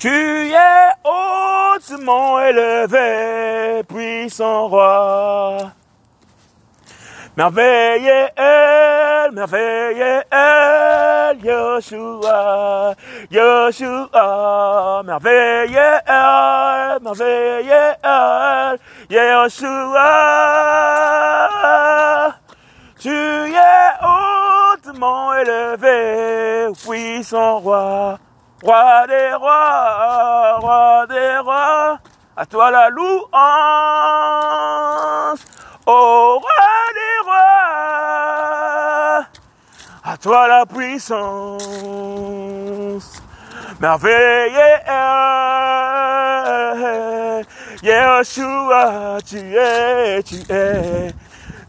Tu es hautement élevé, puissant roi. Merveilleux elle, merveilleux elle, Yeshua, Yeshua, merveilleux merveilleux elle, Yeshua. Tu es hautement élevé, puissant roi. Roi des rois, roi des rois, à toi la louange, ô roi des rois, à toi la puissance, merveilleux Yeshua, tu es, tu es,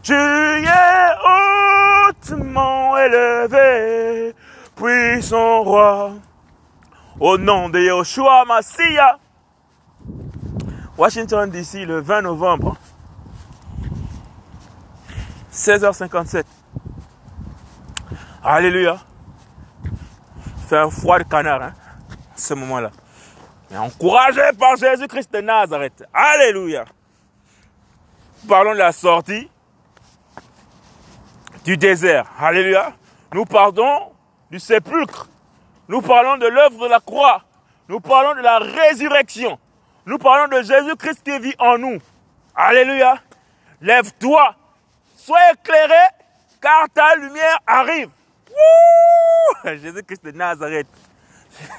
tu es hautement élevé, puissant roi. Au nom de Yoshua Massia. Washington DC, le 20 novembre. 16h57. Alléluia. C'est un froid de canard, hein, ce moment-là. Mais encouragé par Jésus-Christ de Nazareth. Alléluia. Parlons de la sortie du désert. Alléluia. Nous partons du sépulcre nous parlons de l'œuvre de la croix. Nous parlons de la résurrection. Nous parlons de Jésus-Christ qui vit en nous. Alléluia. Lève-toi. Sois éclairé car ta lumière arrive. Jésus-Christ de Nazareth.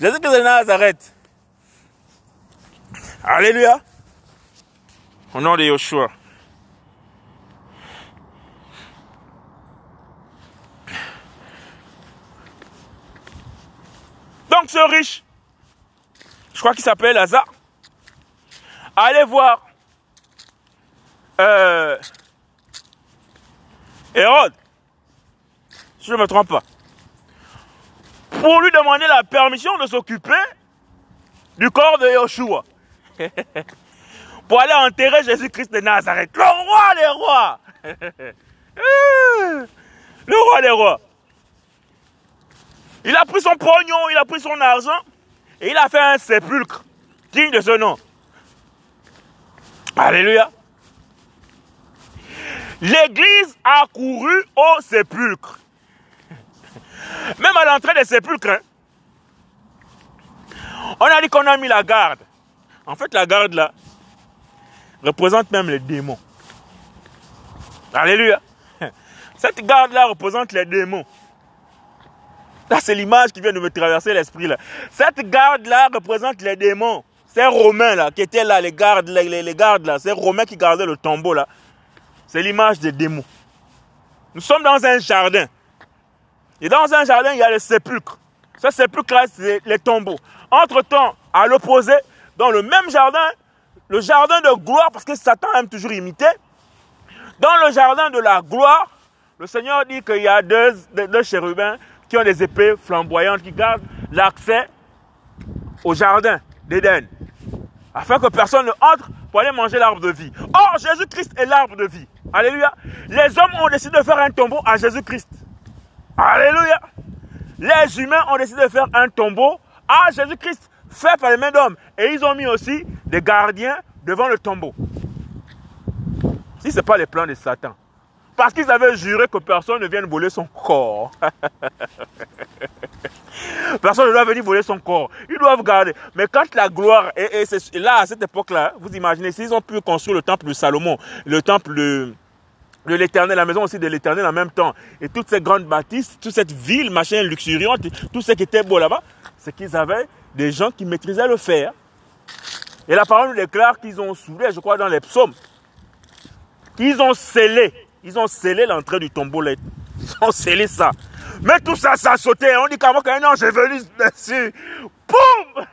Jésus-Christ de Nazareth. Alléluia. Au nom de Yoshua. Ce riche, je crois qu'il s'appelle Lazare, allez voir euh, Hérode, si je ne me trompe pas, pour lui demander la permission de s'occuper du corps de Yoshua. pour aller enterrer Jésus-Christ de Nazareth, le roi des rois. le roi des rois. Il a pris son pognon, il a pris son argent et il a fait un sépulcre digne de ce nom. Alléluia. L'église a couru au sépulcre. Même à l'entrée des sépulcres, hein. on a dit qu'on a mis la garde. En fait, la garde là représente même les démons. Alléluia. Cette garde là représente les démons c'est l'image qui vient de me traverser l'esprit là. Cette garde-là représente les démons. Ces Romains là, qui étaient là, les gardes, les, gardes là, ces Romains qui gardaient le tombeau là. C'est l'image des démons. Nous sommes dans un jardin. Et dans un jardin, il y a le sépulcre. Ce sépulcre-là, c'est les tombeaux. Entre-temps, à l'opposé, dans le même jardin, le jardin de gloire, parce que Satan aime toujours imiter, dans le jardin de la gloire, le Seigneur dit qu'il y a deux chérubins qui ont des épées flamboyantes, qui gardent l'accès au jardin d'Éden, afin que personne ne entre pour aller manger l'arbre de vie. Or, Jésus-Christ est l'arbre de vie. Alléluia. Les hommes ont décidé de faire un tombeau à Jésus-Christ. Alléluia. Les humains ont décidé de faire un tombeau à Jésus-Christ, fait par les mains d'hommes. Et ils ont mis aussi des gardiens devant le tombeau. Si ce n'est pas les plans de Satan. Parce qu'ils avaient juré que personne ne vienne voler son corps. personne ne doit venir voler son corps. Ils doivent garder. Mais quand la gloire, et, là, à cette époque-là, vous imaginez, s'ils ont pu construire le temple de Salomon, le temple de, l'éternel, la maison aussi de l'éternel en même temps, et toutes ces grandes bâtisses, toute cette ville, machin, luxuriante, tout ce qui était beau là-bas, c'est qu'ils avaient des gens qui maîtrisaient le fer. Et la parole nous déclare qu'ils ont soulé, je crois, dans les psaumes, qu'ils ont scellé ils ont scellé l'entrée du tombeau. Ils ont scellé ça. Mais tout ça, ça a sauté. On dit qu'avant qu'un ange est venu dessus. Boum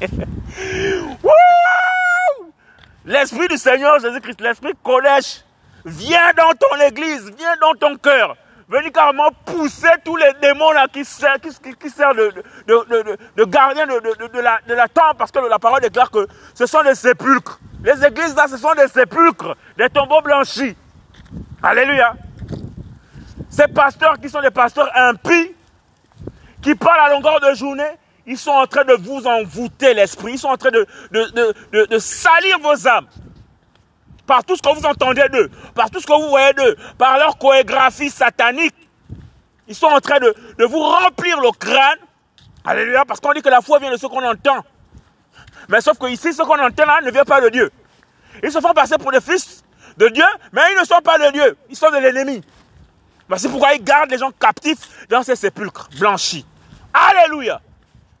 L'Esprit du Seigneur Jésus-Christ, l'Esprit Kodesh, viens dans ton église, viens dans ton cœur. Venez carrément pousser tous les démons là qui servent, qui, de, de, gardien de, la, de la temple parce que la parole déclare que ce sont des sépulcres. Les églises là, ce sont des sépulcres, des tombeaux blanchis. Alléluia. Ces pasteurs qui sont des pasteurs impies, qui parlent à longueur de journée, ils sont en train de vous envoûter l'esprit, ils sont en train de, de, salir vos âmes. Par tout ce que vous entendez d'eux, par tout ce que vous voyez d'eux, par leur chorégraphie satanique. Ils sont en train de, vous remplir le crâne. Alléluia, parce qu'on dit que la foi vient de ce qu'on entend. Mais sauf que ici, ce qu'on entend là ne vient pas de Dieu. Ils se font passer pour des fils de Dieu, mais ils ne sont pas de Dieu. Ils sont de l'ennemi. C'est pourquoi ils gardent les gens captifs dans ces sépulcres blanchis. Alléluia.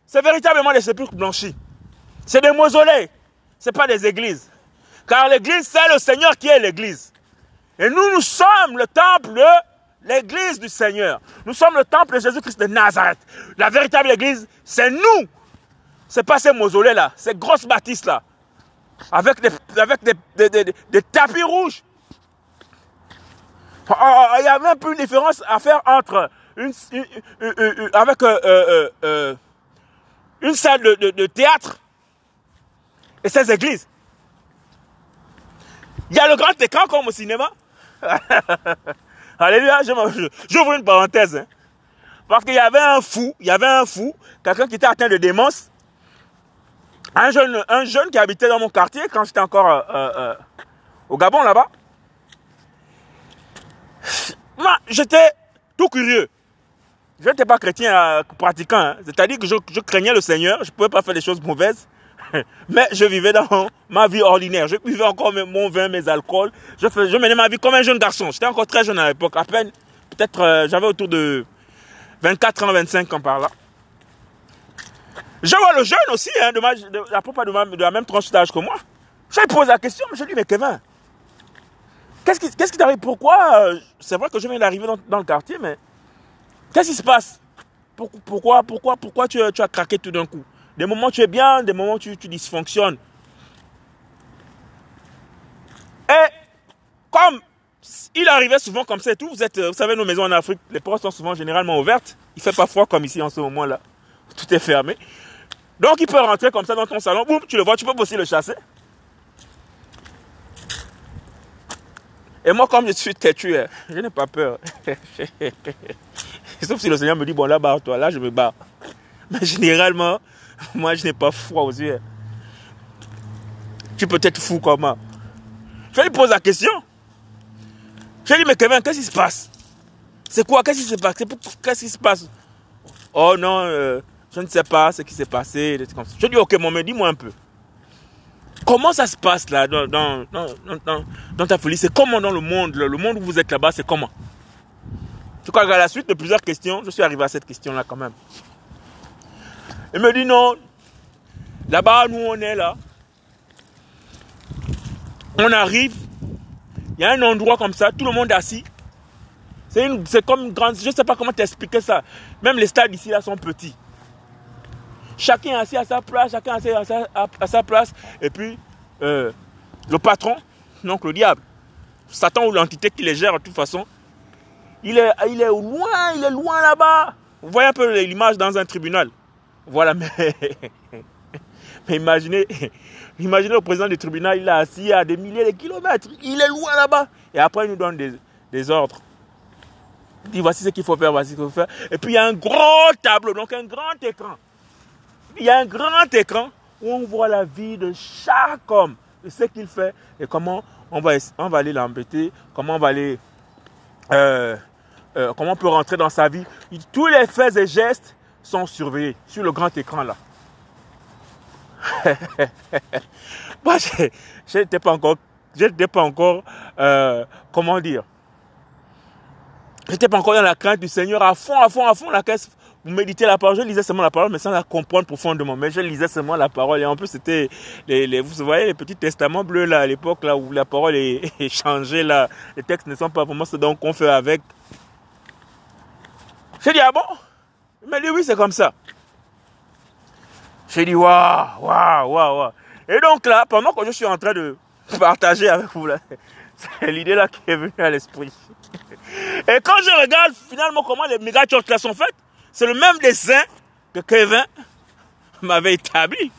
C'est véritablement des sépulcres blanchis. C'est des mausolées. Ce pas des églises. Car l'église, c'est le Seigneur qui est l'église. Et nous, nous sommes le temple de l'église du Seigneur. Nous sommes le temple de Jésus-Christ de Nazareth. La véritable église, c'est nous. C'est pas ces mausolées-là, ces grosses bâtisses-là. Avec, des, avec des tapis rouges ah, ah, ah, il y avait un peu une différence à faire entre une, avec euh, euh, euh, une salle de, théâtre et ces églises. Il y a le grand écran comme au cinéma. Alléluia, j'ouvre une parenthèse. Hein. Parce qu'il y avait un fou, il y avait un fou, quelqu'un qui était atteint de démence. Un jeune, un jeune qui habitait dans mon quartier quand j'étais encore au Gabon là-bas. Moi, j'étais tout curieux. Je n'étais pas chrétien euh, pratiquant. Hein. C'est-à-dire que je, craignais le Seigneur. Je ne pouvais pas faire des choses mauvaises. Mais je vivais dans ma vie ordinaire. Je buvais encore mon vin, mes alcools. Je, je menais ma vie comme un jeune garçon. J'étais encore très jeune à l'époque. À peine, peut-être, euh, j'avais autour de 24 ans, 25 ans par là. Je vois le jeune aussi, hein, de, ma, de, de, de, la même tranche d'âge que moi. Je lui pose la question, mais je lui dis, mais Kevin, Qu'est-ce qui t'arrive? Pourquoi euh, C'est vrai que je viens d'arriver dans, le quartier, mais qu'est-ce qui se passe? Pourquoi, pourquoi, pourquoi tu, as craqué tout d'un coup? Des moments tu es bien, des moments tu, tu dysfonctionnes. Et comme il arrivait souvent comme ça et tout, vous, vous savez, nos maisons en Afrique, les portes sont souvent généralement ouvertes. Il fait pas froid comme ici en ce moment-là. Tout est fermé. Donc il peut rentrer comme ça dans ton salon, boum, tu le vois, tu peux aussi le chasser. Et moi, comme je suis têtu, hein, je n'ai pas peur. Sauf si le Seigneur me dit, bon, là, barre-toi. Là, je me barre. Mais généralement, moi, je n'ai pas froid aux yeux. Tu peux être fou comment Je lui pose la question. Je lui dis, mais Kevin, qu'est-ce qui se passe? C'est quoi? Qu'est-ce qui se passe? Qu'est-ce qui se passe? Oh non, euh, je ne sais pas ce qui s'est passé. Je dis, ok, mon, mais dis-moi un peu. Comment ça se passe là dans, dans, dans, dans ta folie? C'est comment dans le monde Le monde où vous êtes là-bas, c'est comment? Je crois qu'à la suite de plusieurs questions, je suis arrivé à cette question-là quand même. Il me dit non, là-bas, nous on est là. On arrive, il y a un endroit comme ça, tout le monde est assis. C'est comme une grande... Je ne sais pas comment t'expliquer ça. Même les stades ici là sont petits. Chacun assis à sa place, chacun assis à sa, place. Et puis, euh, le patron, donc le diable, Satan ou l'entité qui les gère de toute façon, il est, il est loin, il est loin là-bas. Vous voyez un peu l'image dans un tribunal. Voilà, mais, mais imaginez, imaginez le président du tribunal, il est assis à des milliers de kilomètres. Il est loin là-bas. Et après, il nous donne des, des ordres. Il dit voici ce qu'il faut faire, voici ce qu'il faut faire. Et puis il y a un gros tableau, donc un grand écran il y a un grand écran où on voit la vie de chaque homme, de ce qu'il fait et comment on va, aller l'embêter, comment on va aller, euh, euh, comment on peut rentrer dans sa vie. Tous les faits et gestes sont surveillés sur le grand écran là. Moi, je n'étais pas encore, pas encore, euh, comment dire, j'étais pas encore dans la crainte du Seigneur à fond, à fond, à fond. La caisse vous méditez la parole, je lisais seulement la parole, mais sans la comprendre profondément. Mais je lisais seulement la parole. Et en plus, c'était, les, vous voyez, les petits testaments bleus, là, à l'époque, là, où la parole est, changée, là. Les textes ne sont pas vraiment ce qu'on fait avec. J'ai dit, ah bon? Il m'a dit, oui, c'est comme ça. J'ai dit, waouh, waouh, waouh, waouh. Et donc là, pendant que je suis en train de partager avec vous, là, c'est l'idée là qui est venue à l'esprit. Et quand je regarde finalement comment les méga là sont faites, c'est le même dessin que Kevin m'avait établi.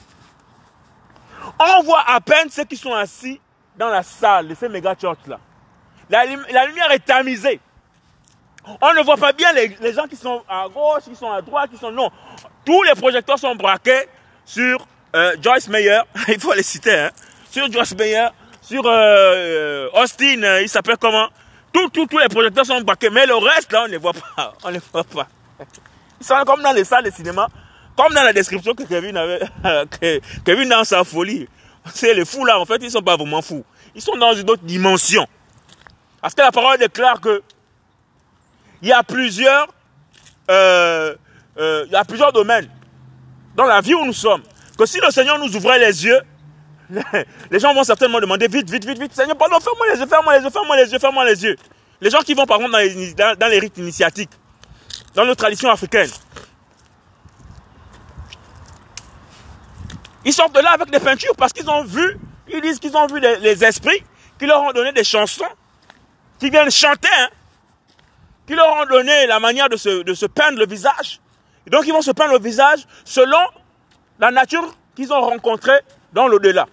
On voit à peine ceux qui sont assis dans la salle de ces méga church là. La, lumière est tamisée. On ne voit pas bien les, gens qui sont à gauche, qui sont à droite, qui sont... Non. Tous les projecteurs sont braqués sur euh, Joyce Meyer. il faut les citer. Hein, sur Joyce Meyer, sur euh, Austin, euh, il s'appelle comment? Tous, tous, tous les projecteurs sont braqués. Mais le reste, là, on ne les voit pas. On ne les voit pas. Comme dans les salles de cinéma. Comme dans la description que Kevin avait... Kevin dans sa folie. C'est les fous là, en fait, ils ne sont pas vraiment fous. Ils sont dans une autre dimension. Parce que la parole déclare que il y a plusieurs, euh, euh, il y a plusieurs domaines dans la vie où nous sommes. Que si le Seigneur nous ouvrait les yeux, les gens vont certainement demander vite, vite, vite, vite, Seigneur, pardon, ferme-moi les yeux, ferme-moi les yeux, ferme-moi les yeux, ferme-moi les yeux. Les gens qui vont par dans, dans les rites initiatiques, dans nos traditions africaines, ils sortent de là avec des peintures parce qu'ils ont vu, ils disent qu'ils ont vu les, esprits qui leur ont donné des chansons, qui viennent chanter, hein, qui leur ont donné la manière de se, peindre le visage. Donc ils vont se peindre le visage selon la nature qu'ils ont rencontrée dans l'au-delà.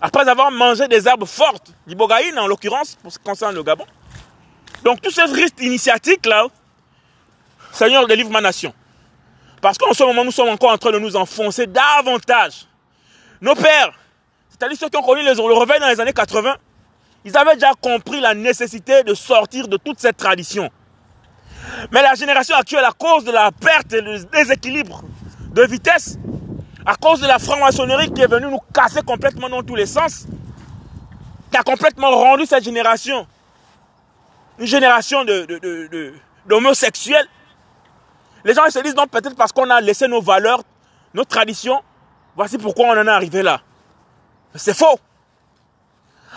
Après avoir mangé des herbes fortes, l'ibogaïne en l'occurrence, pour ce qui concerne le Gabon. Donc tous ces risques initiatiques là, Seigneur délivre ma nation. Parce qu'en ce moment, nous sommes encore en train de nous enfoncer davantage. Nos pères, c'est-à-dire ceux qui ont connu le réveil dans les années 80, ils avaient déjà compris la nécessité de sortir de toute cette tradition. Mais la génération actuelle, à cause de la perte et du déséquilibre de vitesse, à cause de la franc-maçonnerie qui est venue nous casser complètement dans tous les sens, qui a complètement rendu cette génération une génération d'homosexuels. De, les gens se disent non, peut-être parce qu'on a laissé nos valeurs, nos traditions, voici pourquoi on en est arrivé là. C'est faux.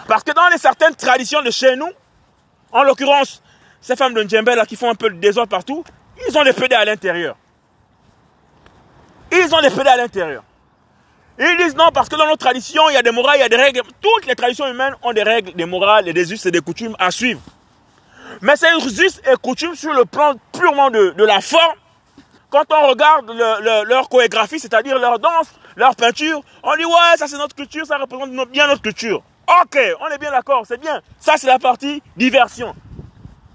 Parce que dans les certaines traditions de chez nous, en l'occurrence, ces femmes de Ndjembe là qui font un peu de désordre partout, ils ont des pédés à l'intérieur. Ils ont des pédés à l'intérieur. Ils disent non parce que dans nos traditions, il y a des morales, il y a des règles. Toutes les traditions humaines ont des règles, des morales et des us et des coutumes à suivre. Mais ces us et coutumes sur le plan purement de la forme, quand on regarde le, le, leur chorégraphie, c'est-à-dire leur danse, leur peinture, on dit ouais, ça c'est notre culture, ça représente bien notre culture. Ok, on est bien d'accord, c'est bien. Ça c'est la partie diversion.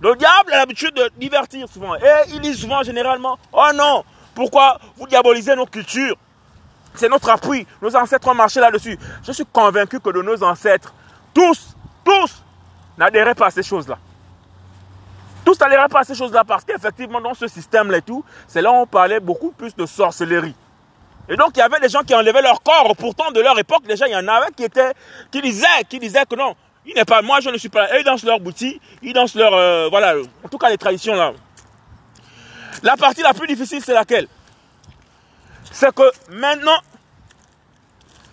Le diable a l'habitude de divertir souvent. Et il dit souvent généralement, oh non, pourquoi vous diabolisez nos cultures? C'est notre appui. Nos ancêtres ont marché là-dessus. Je suis convaincu que de nos ancêtres, tous, tous, n'adhéraient pas à ces choses-là. Tous n'adhéraient pas à ces choses-là parce qu'effectivement, dans ce système-là et tout, c'est là où on parlait beaucoup plus de sorcellerie. Et donc, il y avait des gens qui enlevaient leur corps. Pourtant, de leur époque, déjà, il y en avait qui étaient, qui disaient, qui disaient que non, il n'est pas, moi, je ne suis pas là. ils dansent leur boutique, ils dansent leur, euh, voilà, en tout cas, les traditions là. La partie la plus difficile, c'est laquelle? C'est que maintenant,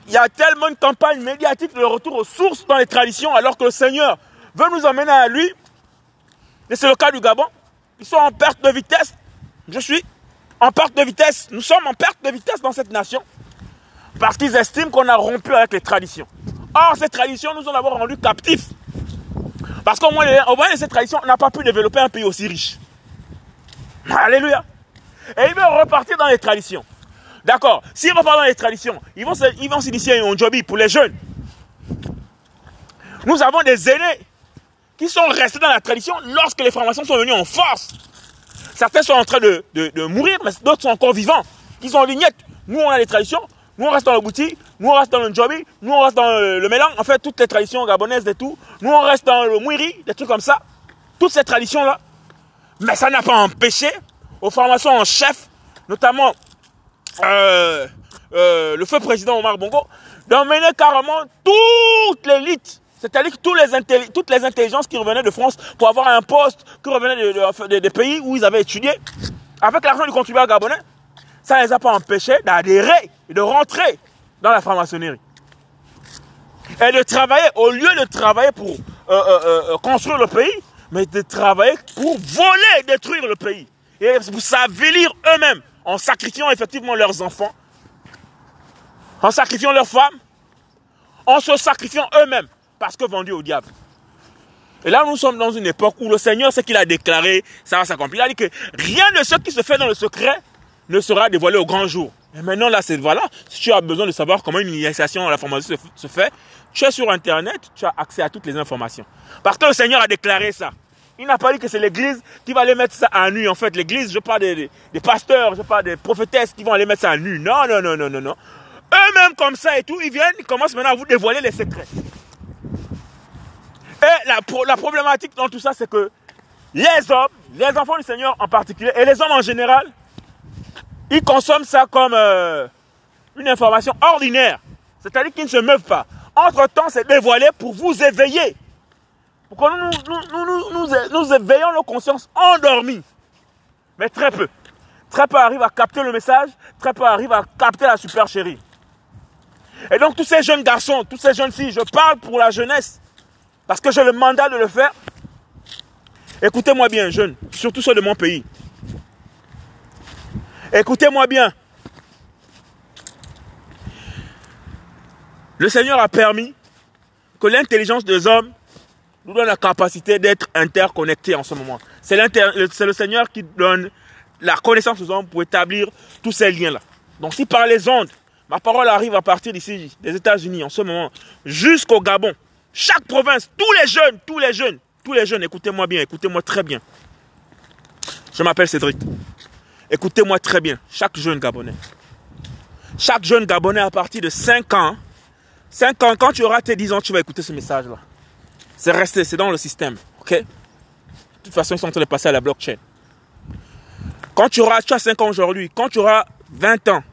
il y a tellement une campagne médiatique de retour aux sources dans les traditions, alors que le Seigneur veut nous emmener à lui. Et c'est le cas du Gabon. Ils sont en perte de vitesse. Je suis en perte de vitesse. Nous sommes en perte de vitesse dans cette nation. Parce qu'ils estiment qu'on a rompu avec les traditions. Or, ces traditions nous ont d'abord rendus captifs. Parce qu'au moins, au de ces traditions, on n'a pas pu développer un pays aussi riche. Alléluia. Et ils veulent repartir dans les traditions. D'accord. S'ils repartent dans les traditions, ils vont, ils vont s'initier un jobby pour les jeunes. Nous avons des aînés qui sont restés dans la tradition lorsque les formations sont venues en force. Certains sont en train de, de, mourir, mais d'autres sont encore vivants. Ils ont lignette. Nous, on a les traditions. Nous, on reste dans le boutique. Nous, on reste dans le jobi. Nous, on reste dans le, le mélange. En fait, toutes les traditions gabonaises et tout. Nous, on reste dans le mouiri, des trucs comme ça. Toutes ces traditions-là. Mais ça n'a pas empêché aux formations en chef, notamment euh, euh, le feu président Omar Bongo, d'emmener carrément toute l'élite, c'est-à-dire tous les toutes les intelligences qui revenaient de France pour avoir un poste qui revenait des de, pays où ils avaient étudié, avec l'argent du contribuable gabonais, ça ne les a pas empêchés d'adhérer et de rentrer dans la franc-maçonnerie. Et de travailler, au lieu de travailler pour euh, construire le pays, mais de travailler pour voler, détruire le pays. Et pour s'avélir eux-mêmes, en sacrifiant effectivement leurs enfants, en sacrifiant leurs femmes, en se sacrifiant eux-mêmes, parce que vendus au diable. Et là, nous sommes dans une époque où le Seigneur, ce qu'il a déclaré, ça va s'accomplir. Il a dit que rien de ce qui se fait dans le secret ne sera dévoilé au grand jour. Et maintenant, là, c'est voilà. Si tu as besoin de savoir comment une initiation à la formation se, fait, tu es sur Internet, tu as accès à toutes les informations. Parce que le Seigneur a déclaré ça. Il n'a pas dit que c'est l'église qui va aller mettre ça à nu. En fait, l'église, je parle des, des, pasteurs, je parle des prophétesses qui vont aller mettre ça à nu. Non, non, non, non, non, non. Eux-mêmes comme ça et tout, ils viennent, ils commencent maintenant à vous dévoiler les secrets. Et la, problématique dans tout ça, c'est que les hommes, les enfants du Seigneur en particulier, et les hommes en général, ils consomment ça comme euh, une information ordinaire. C'est-à-dire qu'ils ne se meuvent pas. Entre-temps, c'est dévoilé pour vous éveiller. Pour que nous, nous, nous, nous, éveillons nos consciences endormies. Mais très peu. Très peu arrivent à capter le message, très peu arrivent à capter la super chérie. Et donc tous ces jeunes garçons, toutes ces jeunes filles, je parle pour la jeunesse, parce que j'ai le mandat de le faire. Écoutez-moi bien, jeunes, surtout ceux de mon pays. Écoutez-moi bien. Le Seigneur a permis que l'intelligence des hommes nous donne la capacité d'être interconnectés en ce moment. C'est le Seigneur qui donne la connaissance aux hommes pour établir tous ces liens-là. Donc si par les ondes, ma parole arrive à partir d'ici, des États-Unis en ce moment, jusqu'au Gabon, chaque province, tous les jeunes, tous les jeunes, tous les jeunes, écoutez-moi bien, écoutez-moi très bien. Je m'appelle Cédric. Écoutez-moi très bien, chaque jeune Gabonais. Chaque jeune Gabonais à partir de 5 ans 5 ans, quand tu auras tes 10 ans, tu vas écouter ce message-là. C'est resté, c'est dans le système. OK? De toute façon, ils sont en train de passer à la blockchain. Quand tu auras, tu as 5 ans aujourd'hui, quand tu auras 20 ans,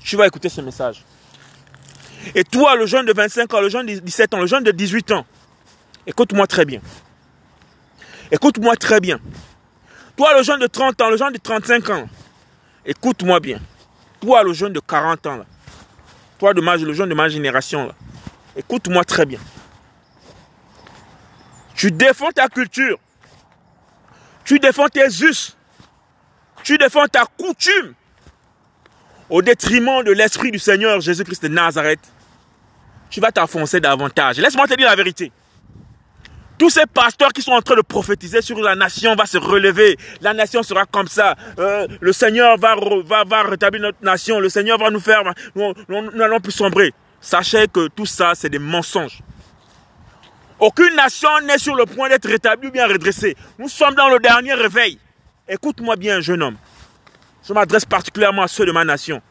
tu vas écouter ce message. Et toi, le jeune de 25 ans, le jeune de 17 ans, le jeune de 18 ans, écoute-moi très bien. Écoute-moi très bien. Toi, le jeune de 30 ans, le jeune de 35 ans, écoute-moi bien. Toi, le jeune de 40 ans, toi, de le jeune de ma génération, écoute-moi très bien. Tu défends ta culture. Tu défends tes us. Tu défends ta coutume au détriment de l'Esprit du Seigneur Jésus-Christ de Nazareth. Tu vas t'enfoncer davantage. Laisse-moi te dire la vérité. Tous ces pasteurs qui sont en train de prophétiser sur la nation va se relever. La nation sera comme ça. Euh, le Seigneur va, va, va rétablir notre nation. Le Seigneur va nous faire... Nous n'allons plus sombrer. Sachez que tout ça, c'est des mensonges. Aucune nation n'est sur le point d'être rétablie ou bien redressée. Nous sommes dans le dernier réveil. Écoute-moi bien, jeune homme. Je m'adresse particulièrement à ceux de ma nation.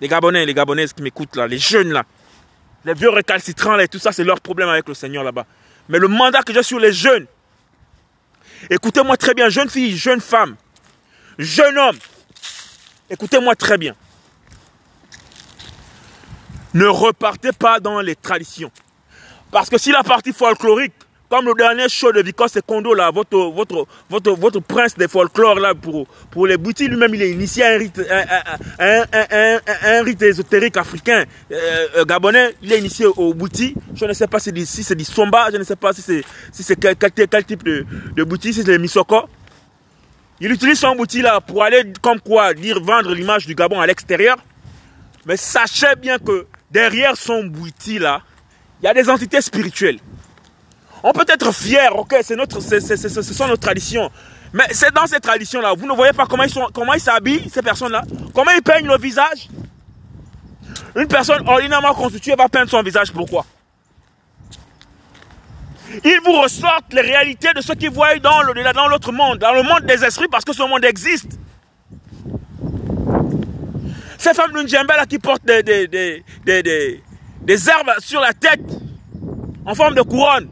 Les Gabonais, les Gabonaises qui m'écoutent là, les jeunes là. Les vieux récalcitrants et tout ça, c'est leur problème avec le Seigneur là-bas. Mais le mandat que j'ai sur les jeunes, écoutez-moi très bien, jeune fille, jeune femme, jeune homme, écoutez-moi très bien. Ne repartez pas dans les traditions. Parce que si la partie folklorique comme le dernier show de Vicos Kondo, là, votre, votre, votre, votre prince des folklore, là, pour, pour les boutiques, lui-même, il est initié un rite, un, un, un, rite ésotérique africain, euh, euh, gabonais, il est initié au bouti. Je ne sais pas si c'est du somba, je ne sais pas si c'est si quel, quel, type de, de bouti, si c'est le misoko. Il utilise son bouti là pour aller, comme quoi, dire, vendre l'image du Gabon à l'extérieur. Mais sachez bien que derrière son bouti là, il y a des entités spirituelles. On peut être fier, ok, c'est notre, ce sont nos traditions. Mais c'est dans ces traditions-là. Vous ne voyez pas comment ils sont, s'habillent, ces personnes-là? Comment ils peignent le visage? Une personne ordinairement constituée va peindre son visage, pourquoi? Ils vous ressortent les réalités de ce qu'ils voient dans l'autre monde, dans le monde des esprits, parce que ce monde existe. Ces femmes de là qui portent des herbes sur la tête en forme de couronne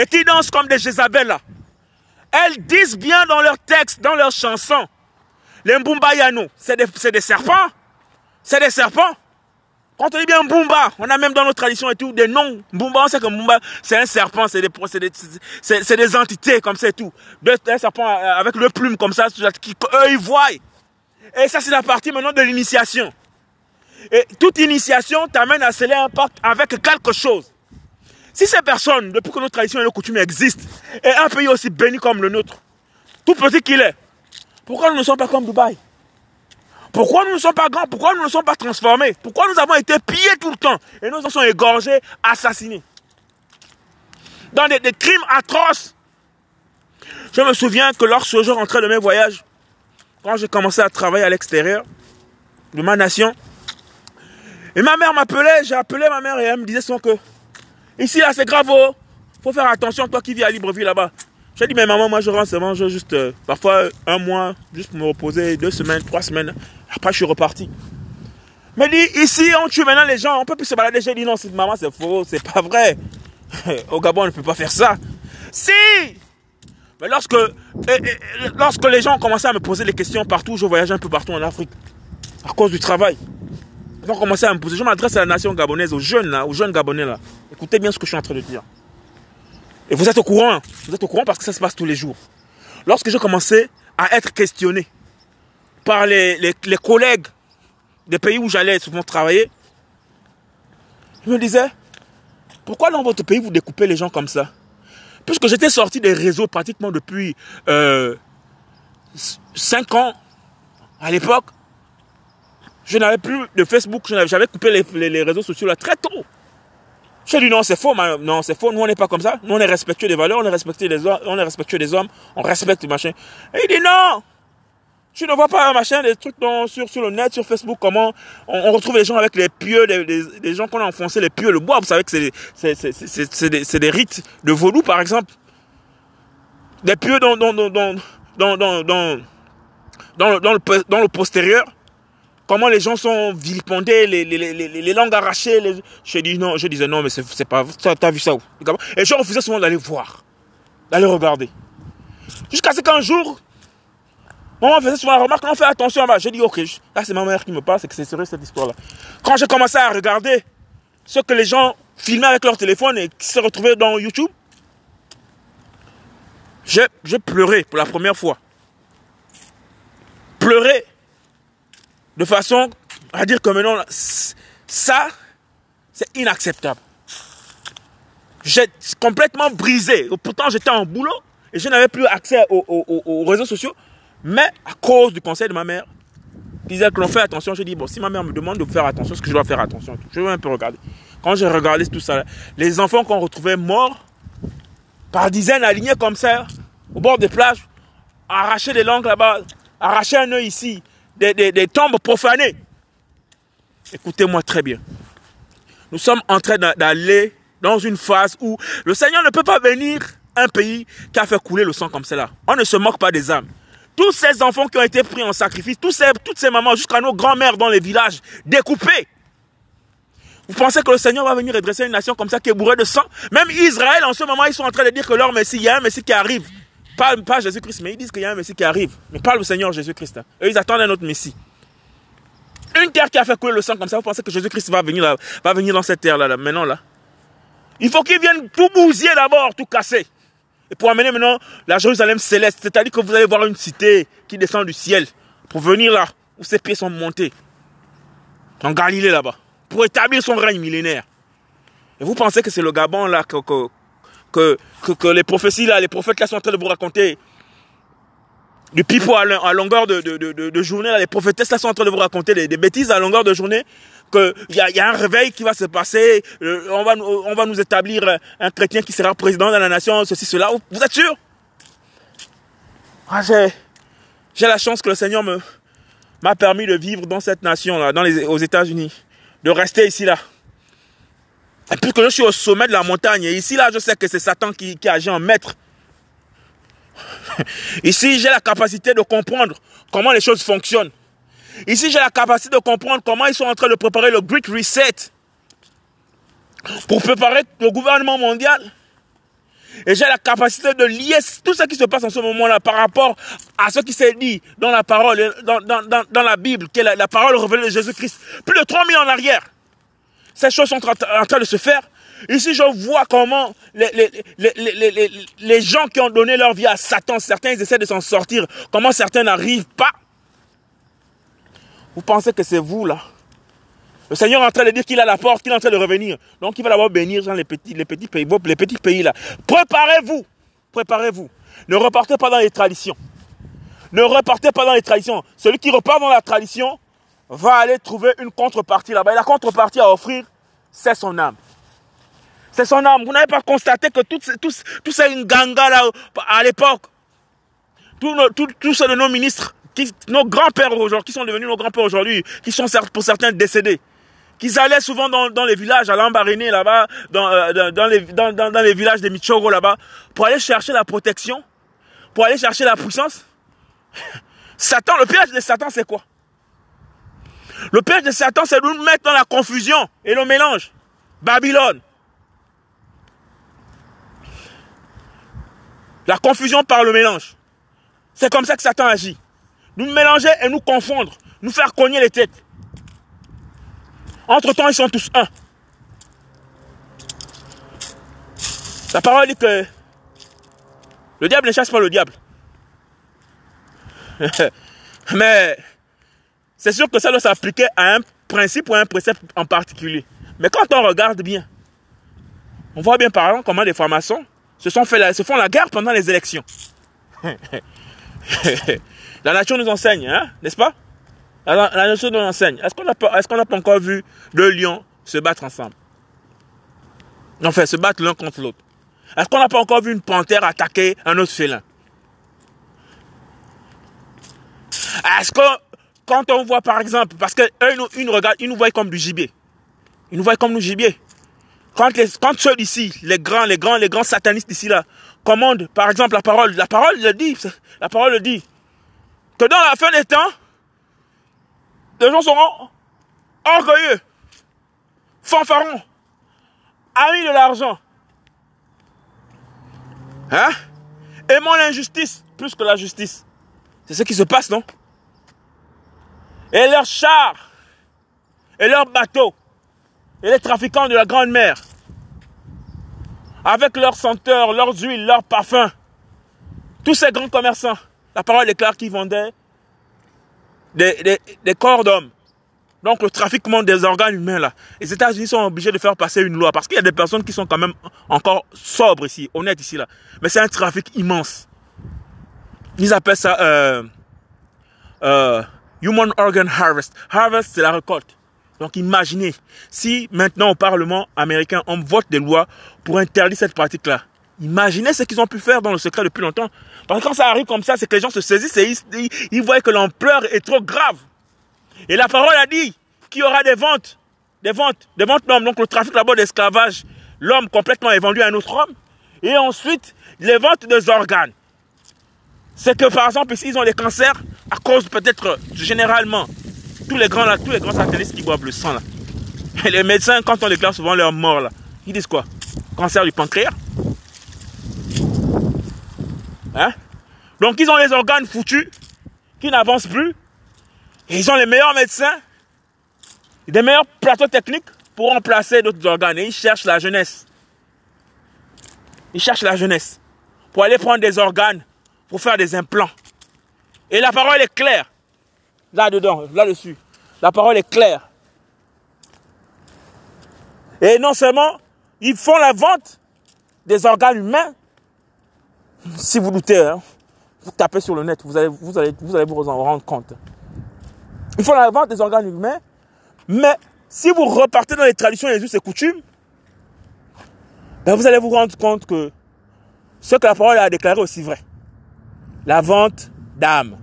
et qui dansent comme des Jézabel Elles disent bien dans leurs textes, dans leurs chansons, les Mbumbayano, c'est des, des, serpents. C'est des serpents. Quand on dit bien Mbumba, on a même dans nos traditions et tout des noms. Mbumba, on sait que Mbumba, c'est un serpent, c'est des, des, des, entités comme ça et tout. Un serpent avec le plume comme ça, qui, eux, ils voient. Et ça, c'est la partie maintenant de l'initiation. Et toute initiation t'amène à sceller un pacte avec quelque chose. Si ces personnes, depuis que nos traditions et nos coutumes existent, et un pays aussi béni comme le nôtre, tout petit qu'il est, pourquoi nous ne sommes pas comme Dubaï? Pourquoi nous ne sommes pas grands? Pourquoi nous ne sommes pas transformés? Pourquoi nous avons été pillés tout le temps et nous en sommes égorgés, assassinés? Dans des, crimes atroces. Je me souviens que lorsque je rentrais de mes voyages, quand j'ai commencé à travailler à l'extérieur de ma nation, et ma mère m'appelait, j'ai appelé ma mère et elle me disait son que Ici, là, c'est grave. Oh. faut faire attention, toi qui vis à Libreville là-bas. J'ai dit, mais maman, moi je rentre seulement juste euh, parfois un mois, juste pour me reposer, deux semaines, trois semaines. Après, je suis reparti. Mais dit, ici, on tue maintenant les gens, on peut plus se balader. J'ai dit, non, maman, c'est faux, c'est pas vrai. Au Gabon, on ne peut pas faire ça. Si Mais lorsque, lorsque les gens ont commencé à me poser des questions partout, je voyageais un peu partout en Afrique, à cause du travail. Ils ont commencé à me poser. Je m'adresse à la nation gabonaise, aux jeunes, là, aux jeunes gabonais. là. Écoutez bien ce que je suis en train de dire. Et vous êtes au courant. Vous êtes au courant parce que ça se passe tous les jours. Lorsque j'ai commencé à être questionné par les, collègues des pays où j'allais souvent travailler, je me disais, pourquoi dans votre pays vous découpez les gens comme ça? Puisque j'étais sorti des réseaux pratiquement depuis euh, 5 ans à l'époque, je n'avais plus de Facebook, j'avais coupé les, réseaux sociaux là très tôt. J'ai dit non, c'est faux, non, c'est faux, nous on n'est pas comme ça, nous on est respectueux des valeurs, on est respectueux des hommes, on respecte le machin. Et il dit non, tu ne vois pas machin, des trucs sur, sur le net, sur Facebook, comment on, retrouve les gens avec les pieux, les, gens qu'on a enfoncé, les pieux, le bois. Vous savez que c'est des, rites de vaudou, par exemple. Des pieux dans, dans, dans, dans, dans, dans, dans, dans, dans le postérieur. Comment les gens sont vilipendés, les, les, les, les langues arrachées. Je, dis, non, je disais non, mais c'est pas... T'as vu ça où? Et je refusais souvent d'aller voir, d'aller regarder. Jusqu'à ce qu'un jour, Maman faisait souvent la remarque, on fait attention. J'ai dit, ok, là c'est ma mère qui me parle, c'est que c'est sérieux cette histoire-là. Quand j'ai commencé à regarder ce que les gens filmaient avec leur téléphone et qui se retrouvaient dans YouTube, j'ai pleuré pour la première fois. Pleurer de façon à dire que maintenant, ça, c'est inacceptable. J'ai complètement brisé. Pourtant, j'étais en boulot et je n'avais plus accès aux réseaux sociaux. Mais à cause du conseil de ma mère, qui disait que l'on fait attention, j'ai dit, bon, si ma mère me demande de faire attention, est-ce que je dois faire attention Je vais un peu regarder. Quand j'ai regardé tout ça, les enfants qu'on retrouvait morts, par dizaines alignés comme ça, au bord des plages, arracher des langues là-bas, arracher un œil ici, des, des tombes profanées. Écoutez-moi très bien. Nous sommes en train d'aller dans une phase où le Seigneur ne peut pas venir un pays qui a fait couler le sang comme cela. On ne se moque pas des âmes. Tous ces enfants qui ont été pris en sacrifice, tous ces, toutes ces mamans, jusqu'à nos grands-mères dans les villages, découpées. Vous pensez que le Seigneur va venir redresser une nation comme ça qui est bourrée de sang? Même Israël, en ce moment, ils sont en train de dire que leur Messie, il y a un Messie qui arrive. Pas, Jésus-Christ, mais ils disent qu'il y a un Messie qui arrive. Mais pas le Seigneur Jésus-Christ. Hein. Eux, ils attendent un autre Messie. Une terre qui a fait couler le sang comme ça, vous pensez que Jésus-Christ va venir, va venir dans cette terre-là, là, maintenant là? Il faut qu'il vienne tout bousiller d'abord, tout casser. Et pour amener maintenant la Jérusalem céleste, c'est-à-dire que vous allez voir une cité qui descend du ciel pour venir là où ses pieds sont montés, en Galilée là-bas, pour établir son règne millénaire. Et vous pensez que c'est le Gabon là que, que, les prophéties là, les prophètes là sont en train de vous raconter du pipeau à, longueur de, de, de, journée, là, les prophétesses là sont en train de vous raconter des, bêtises à longueur de journée qu'il y a, y a un réveil qui va se passer, euh, on, va, on va nous établir un chrétien qui sera président de la nation, ceci, cela. Vous êtes sûr? J'ai la chance que le Seigneur me m'a permis de vivre dans cette nation-là, dans les, aux États-Unis, de rester ici là. Et puisque je suis au sommet de la montagne, et ici là, je sais que c'est Satan qui, agit en maître. Ici, j'ai la capacité de comprendre comment les choses fonctionnent. Ici, j'ai la capacité de comprendre comment ils sont en train de préparer le Great Reset pour préparer le gouvernement mondial. Et j'ai la capacité de lier tout ce qui se passe en ce moment-là par rapport à ce qui s'est dit dans la parole, dans, dans, la Bible, qui est la, parole révélée de Jésus-Christ. Plus de 3000 ans en arrière. Ces choses sont en train de se faire. Ici, je vois comment les, gens qui ont donné leur vie à Satan, certains ils essaient de s'en sortir, comment certains n'arrivent pas? Vous pensez que c'est vous là? Le Seigneur est en train de dire qu'il a la porte, qu'il est en train de revenir. Donc il va d'abord bénir dans les petits, les petits pays, les petits pays là. Préparez-vous, préparez-vous. Ne repartez pas dans les traditions. Ne repartez pas dans les traditions. Celui qui repart dans la tradition va aller trouver une contrepartie là-bas. Et la contrepartie à offrir, c'est son âme. C'est son âme. Vous n'avez pas constaté que tous tout, ces gangas là, à l'époque, tous, tous ceux de nos ministres, nos grands-pères aujourd'hui, qui sont devenus nos grands-pères aujourd'hui, qui sont pour certains décédés, qu'ils allaient souvent dans, les villages, à Lambaréné là-bas, dans, euh, dans, les, villages des Michogo là-bas, pour aller chercher la protection pour aller chercher la puissance. Satan, le piège de Satan, c'est quoi? Le piège de Satan, c'est de nous mettre dans la confusion et le mélange. Babylone. La confusion par le mélange. C'est comme ça que Satan agit. Nous mélanger et nous confondre. Nous faire cogner les têtes. Entre-temps, ils sont tous un. La parole dit que le diable ne chasse pas le diable. Mais c'est sûr que ça doit s'appliquer à un principe ou à un précepte en particulier. Mais quand on regarde bien, on voit bien par exemple comment les formations se, font la guerre pendant les élections. la nature nous enseigne, hein, n'est-ce pas? La, nature nous enseigne. Est-ce qu'on n'a pas, pas encore vu deux lions se battre ensemble? Enfin, se battre l'un contre l'autre. Est-ce qu'on n'a pas encore vu une panthère attaquer un autre félin? Est-ce que quand on voit par exemple, parce qu'eux nous regardent, ils nous voient comme du gibier. Ils nous voient comme du gibier. Quand, les, quand ceux d'ici, les grands, les grands, les grands satanistes d'ici là, commandent par exemple la parole, la parole le dit, la parole le dit, que dans la fin des temps, les gens seront orgueilleux, fanfarons, amis de l'argent, Hein? Aimons l'injustice plus que la justice. C'est ce qui se passe, non? Et leurs chars, et leurs bateaux, et les trafiquants de la Grande Mer, avec leurs senteurs, leurs huiles, leurs parfums, tous ces grands commerçants, la parole déclare qu'ils vendaient des, des corps d'hommes, donc le trafiquement des organes humains là, les États-Unis sont obligés de faire passer une loi parce qu'il y a des personnes qui sont quand même encore sobres ici, honnêtes ici là. Mais c'est un trafic immense. Ils appellent ça euh, euh, Human Organ Harvest. Harvest, c'est la récolte. Donc imaginez, si maintenant au Parlement américain, on vote des lois pour interdire cette pratique-là. Imaginez ce qu'ils ont pu faire dans le secret depuis longtemps. Parce que quand ça arrive comme ça, c'est que les gens se saisissent et ils, voient que l'ampleur est trop grave. Et la parole a dit qu'il y aura des ventes, des ventes, des ventes d'hommes. Donc le trafic d'abord d'esclavage, l'homme complètement est vendu à un autre homme. Et ensuite, les ventes des organes. C'est que par exemple, ici, ils ont des cancers à cause peut-être, généralement, tous les grands là, tous les grands satanistes qui boivent le sang là. Et les médecins, quand on déclare souvent leur mort là, ils disent quoi? Cancer du pancréas? Hein? Donc ils ont les organes foutus, qui n'avancent plus, ils ont les meilleurs médecins, des meilleurs plateaux techniques pour remplacer d'autres organes. Et ils cherchent la jeunesse. Ils cherchent la jeunesse pour aller prendre des organes, pour faire des implants. Et la parole est claire. Là-dedans, là-dessus. La parole est claire. Et non seulement, ils font la vente des organes humains. Si vous doutez, hein, vous tapez sur le net, vous allez vous, en rendre compte. Il faut la vente des organes humains. Mais si vous repartez dans les traditions, les us et coutumes, ben vous allez vous rendre compte que ce que la parole a déclaré aussi vrai. La vente d'âmes.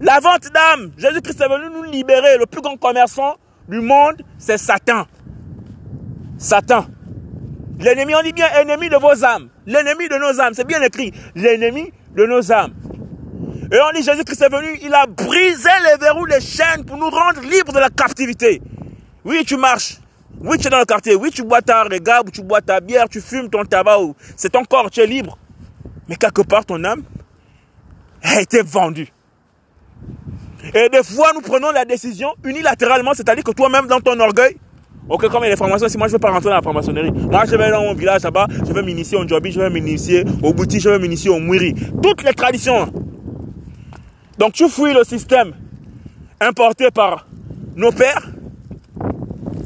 La vente d'âmes. Jésus-Christ est venu nous libérer. Le plus grand commerçant du monde, c'est Satan. Satan. L'ennemi, on dit bien ennemi de vos âmes. L'ennemi de nos âmes. C'est bien écrit. L'ennemi de nos âmes. Et on dit Jésus-Christ est venu, il a brisé les verrous, les chaînes pour nous rendre libres de la captivité. Oui, tu marches. Oui, tu es dans le quartier. Oui, tu bois ta régabe, tu bois ta bière, tu fumes ton tabac. C'est ton corps, tu es libre. Mais quelque part, ton âme a été vendue. Et des fois, nous prenons la décision unilatéralement, c'est-à-dire que toi-même, dans ton orgueil, ok, comme il y a des formations, si moi je ne veux pas rentrer dans la franc-maçonnerie, moi je vais dans mon village là-bas, je vais m'initier au jobi, je vais m'initier au bouti, je vais m'initier au mouiri. Toutes les traditions. Donc tu fouilles le système importé par nos pères,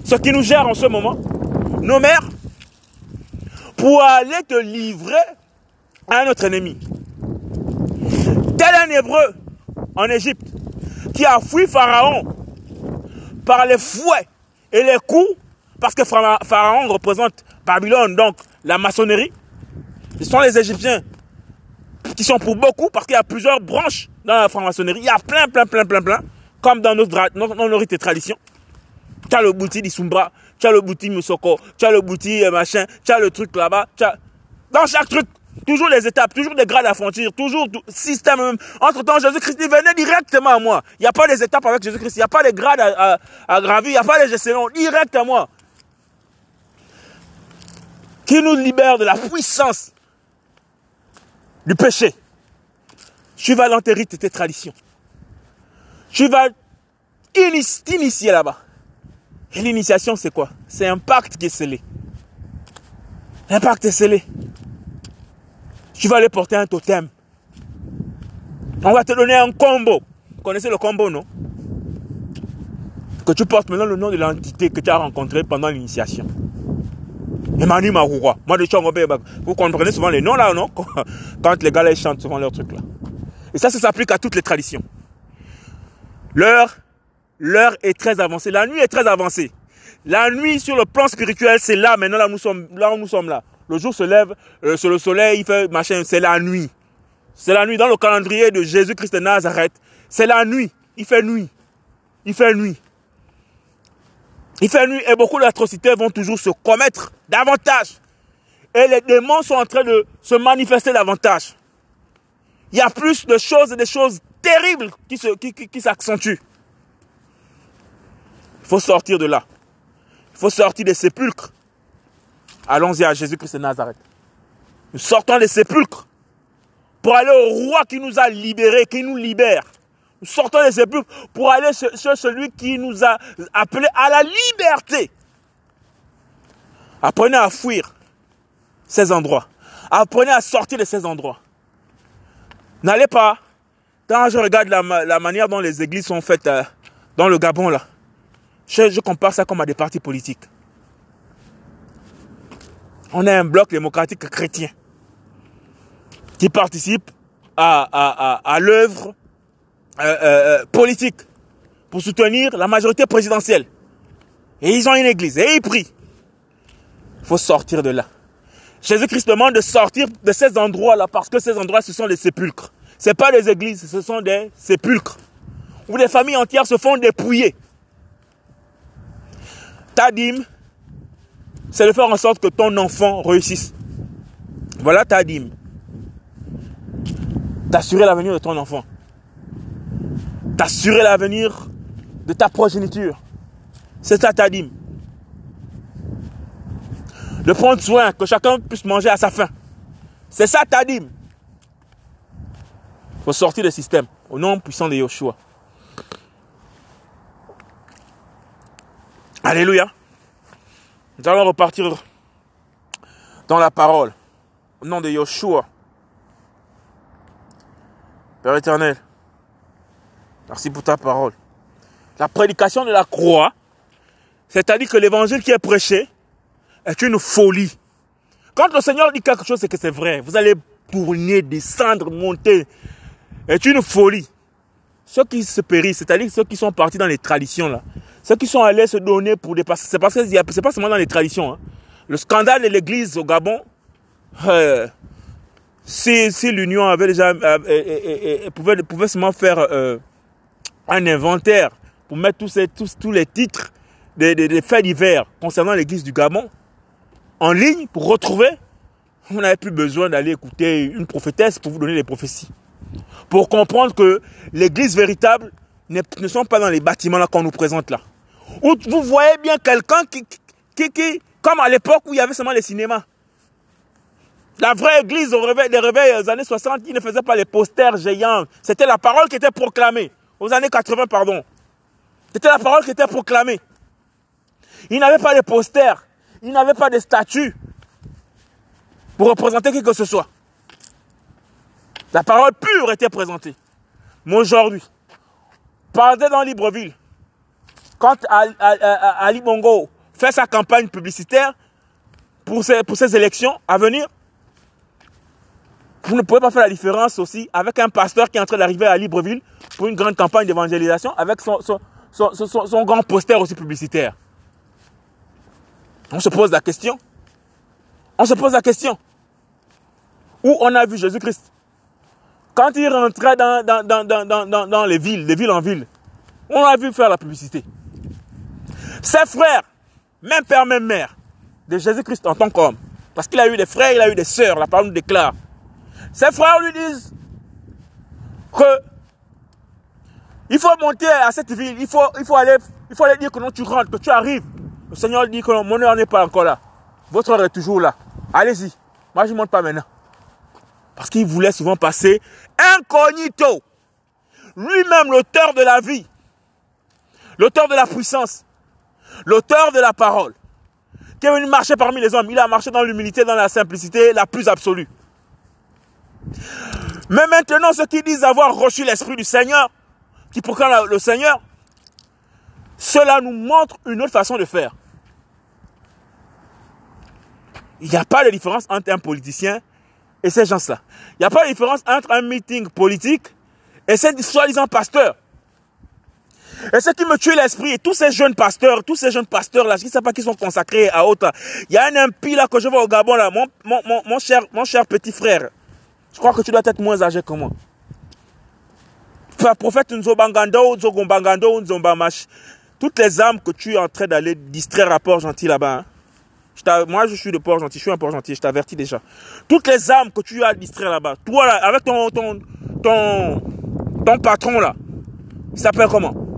ce qui nous gère en ce moment, nos mères, pour aller te livrer à notre ennemi. Tel un hébreu en Égypte qui a fui Pharaon par les fouets et les coups, parce que Pharaon représente Babylone, donc la maçonnerie. Ce sont les Égyptiens qui sont pour beaucoup, parce qu'il y a plusieurs branches dans la franc-maçonnerie. Il y a plein, plein, plein, plein, plein, comme dans notre, dans nos et traditions. Tu as le bouti tu as le bouti Musoko, tu as le bouti euh, machin, tu as le truc là-bas. Dans chaque truc, Toujours les étapes, toujours des grades à franchir, toujours tout, système. Entre-temps, Jésus-Christ, il venait directement à moi. Il n'y a pas des étapes avec Jésus-Christ, il n'y a pas des grades à, gravir, il n'y a pas des gestions, direct à moi. Qui nous libère de la puissance du péché. Tu vas l'enterrer tes traditions. Tu vas t'initier là-bas. Et l'initiation, c'est quoi? C'est un pacte qui est scellé. Un pacte est scellé. Tu vas aller porter un totem. On va te donner un combo. Vous connaissez le combo, non? Que tu portes maintenant le nom de l'entité que tu as rencontrée pendant l'initiation. Emmanuel Maroura. Moi, de vous comprenez souvent les noms là, non? Quand les gars là, ils chantent souvent leurs trucs là. Et ça, ça s'applique à toutes les traditions. L'heure l'heure est très avancée. La nuit est très avancée. La nuit, sur le plan spirituel, c'est là, maintenant, là, là où nous sommes là. Le jour se lève, euh, sur le soleil, il fait machin, c'est la nuit. C'est la nuit. Dans le calendrier de Jésus-Christ de Nazareth, c'est la nuit. Il fait nuit. Il fait nuit. Il fait nuit et beaucoup d'atrocités vont toujours se commettre davantage. Et les démons sont en train de se manifester davantage. Il y a plus de choses et des choses terribles qui s'accentuent. Il faut sortir de là. Il faut sortir des sépulcres. Allons-y à Jésus-Christ de Nazareth. Nous sortons des sépulcres pour aller au roi qui nous a libérés, qui nous libère. Nous sortons des sépulcres pour aller chez, celui qui nous a appelés à la liberté. Apprenez à fuir ces endroits. Apprenez à sortir de ces endroits. N'allez pas. Quand je regarde la, manière dont les églises sont faites euh, dans le Gabon, là, je, compare ça comme à des partis politiques. On a un bloc démocratique chrétien qui participe à, l'œuvre euh, euh, euh, politique pour soutenir la majorité présidentielle. Et ils ont une église et ils prient. Il faut sortir de là. Jésus-Christ demande de sortir de ces endroits-là parce que ces endroits, ce sont des sépulcres. Ce pas des églises, ce sont des sépulcres où des familles entières se font dépouiller. Ta dîme, c'est de faire en sorte que ton enfant réussisse. Voilà ta dîme. T'assurer l'avenir de ton enfant. T'assurer l'avenir de ta progéniture. C'est ça ta dîme. De prendre soin que chacun puisse manger à sa faim. C'est ça ta dîme. Faut sortir du système au nom puissant de Yoshua. Alléluia. Nous allons repartir dans la parole. Au nom de Yoshua. Père éternel, merci pour ta parole. La prédication de la croix, c'est-à-dire que l'évangile qui est prêché, est une folie. Quand le Seigneur dit quelque chose, c'est que c'est vrai. Vous allez tourner, descendre, monter. C'est une folie. Ceux qui se périssent, c'est-à-dire ceux qui sont partis dans les traditions, là, ceux qui sont allés se donner pour des c'est parce que c'est pas seulement dans les traditions. Hein. Le scandale de l'église au Gabon, euh, si, l'Union avait déjà, euh, euh, pouvait, pouvait seulement faire un inventaire pour mettre tous, tous, tous les titres des, faits divers concernant l'église du Gabon en ligne pour retrouver, on n'avait plus besoin d'aller écouter une prophétesse pour vous donner des prophéties. Pour comprendre que l'église véritable ne, sont pas dans les bâtiments qu'on nous présente là. Où vous voyez bien quelqu'un qui, qui, qui, comme à l'époque où il y avait seulement les cinémas. La vraie église au des réveils des années 60, qui ne faisait pas les posters géants. C'était la parole qui était proclamée. Aux années 80, pardon. C'était la parole qui était proclamée. Il n'avait pas de posters. Il n'avait pas de statues pour représenter qui que ce soit. La parole pure était présentée. Mais aujourd'hui, partez dans Libreville, quand Ali Bongo fait sa campagne publicitaire pour pour ces élections à venir, vous ne pouvez pas faire la différence aussi avec un pasteur qui est en train d'arriver à Libreville pour une grande campagne d'évangélisation avec son, son, son, son, grand poster aussi publicitaire. On se pose la question. On se pose la question. Où on a vu Jésus-Christ? Quand il rentrait dans, dans, dans, dans, dans les villes, les villes en ville, on l'a vu faire la publicité. Ses frères, même père, même mère, de Jésus-Christ en tant qu'homme. Parce qu'il a eu des frères, il a eu des sœurs, la parole nous déclare. Ses frères lui disent que il faut monter à cette ville, il faut, il faut, aller, il faut dire que non, tu rentres, que tu arrives. Le Seigneur dit que mon heure n'est pas encore là. Votre heure est toujours là. Allez-y. Moi, je ne monte pas maintenant. Parce qu'il voulait souvent passer incognito. Lui-même, l'auteur de la vie, l'auteur de la puissance, l'auteur de la parole, qui est venu marcher parmi les hommes. Il a marché dans l'humilité, dans la simplicité la plus absolue. Mais maintenant, ceux qui disent avoir reçu l'Esprit du Seigneur, qui proclament le Seigneur, cela nous montre une autre façon de faire. Il n'y a pas de différence entre un politicien et ces gens-là. Il n'y a pas de différence entre un meeting politique et ces soi-disant pasteurs. Et ce qui me tue l'esprit, tous ces jeunes pasteurs, tous ces jeunes pasteurs-là, je ne sais pas qui sont consacrés à autre. Il y a un impie là que je vois au Gabon, là, mon, cher, mon cher petit frère. Je crois que tu dois être moins âgé que moi? Prophète Nzobangando, Nzogombangando, Nzombamash. Toutes les âmes que tu es en train d'aller distraire à Port-Gentil là-bas. Hein. moi, je suis de Port-Gentil, je suis un Port-Gentil, je t'avertis déjà. Toutes les âmes que tu as distraire là-bas. Toi, là, avec ton, ton, ton, patron là. Il s'appelle comment?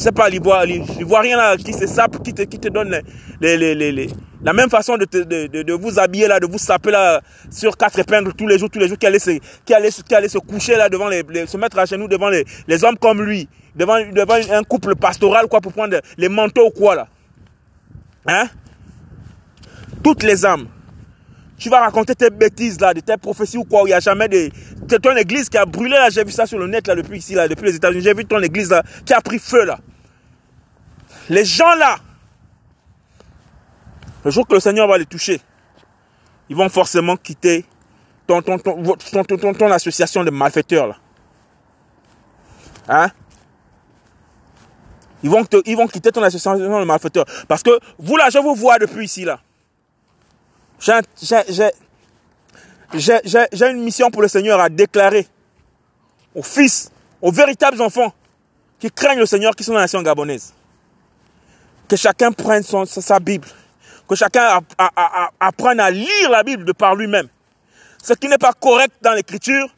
Sais pas, rien là, qui se sape, qui te, qui te donne les, les, les, les, la même façon de, de, de, vous habiller là, de vous saper là sur quatre épingles tous les jours, tous les jours, qui allait se, qui allait, qui allait se coucher là devant les, se mettre à genoux devant les, les hommes comme lui, devant, devant un couple pastoral quoi pour prendre les manteaux ou quoi là. Hein? Toutes les âmes. Tu vas raconter tes bêtises là, de tes prophéties ou quoi, il n'y a jamais de... C'est ton église qui a brûlé là, j'ai vu ça sur le net là, depuis ici là, depuis les États-Unis, j'ai vu ton église là, qui a pris feu là. Les gens là, le jour que le Seigneur va les toucher, ils vont forcément quitter ton, ton, ton, ton association de malfaiteurs là. Hein? Ils vont, ils vont quitter ton association de malfaiteurs. Parce que vous là, je vous vois depuis ici là. J'ai une mission pour le Seigneur à déclarer aux fils, aux véritables enfants qui craignent le Seigneur, qui sont dans la nation gabonaise. Que chacun prenne son, sa Bible. Que chacun apprenne à lire la Bible de par lui-même. Ce qui n'est pas correct dans l'écriture,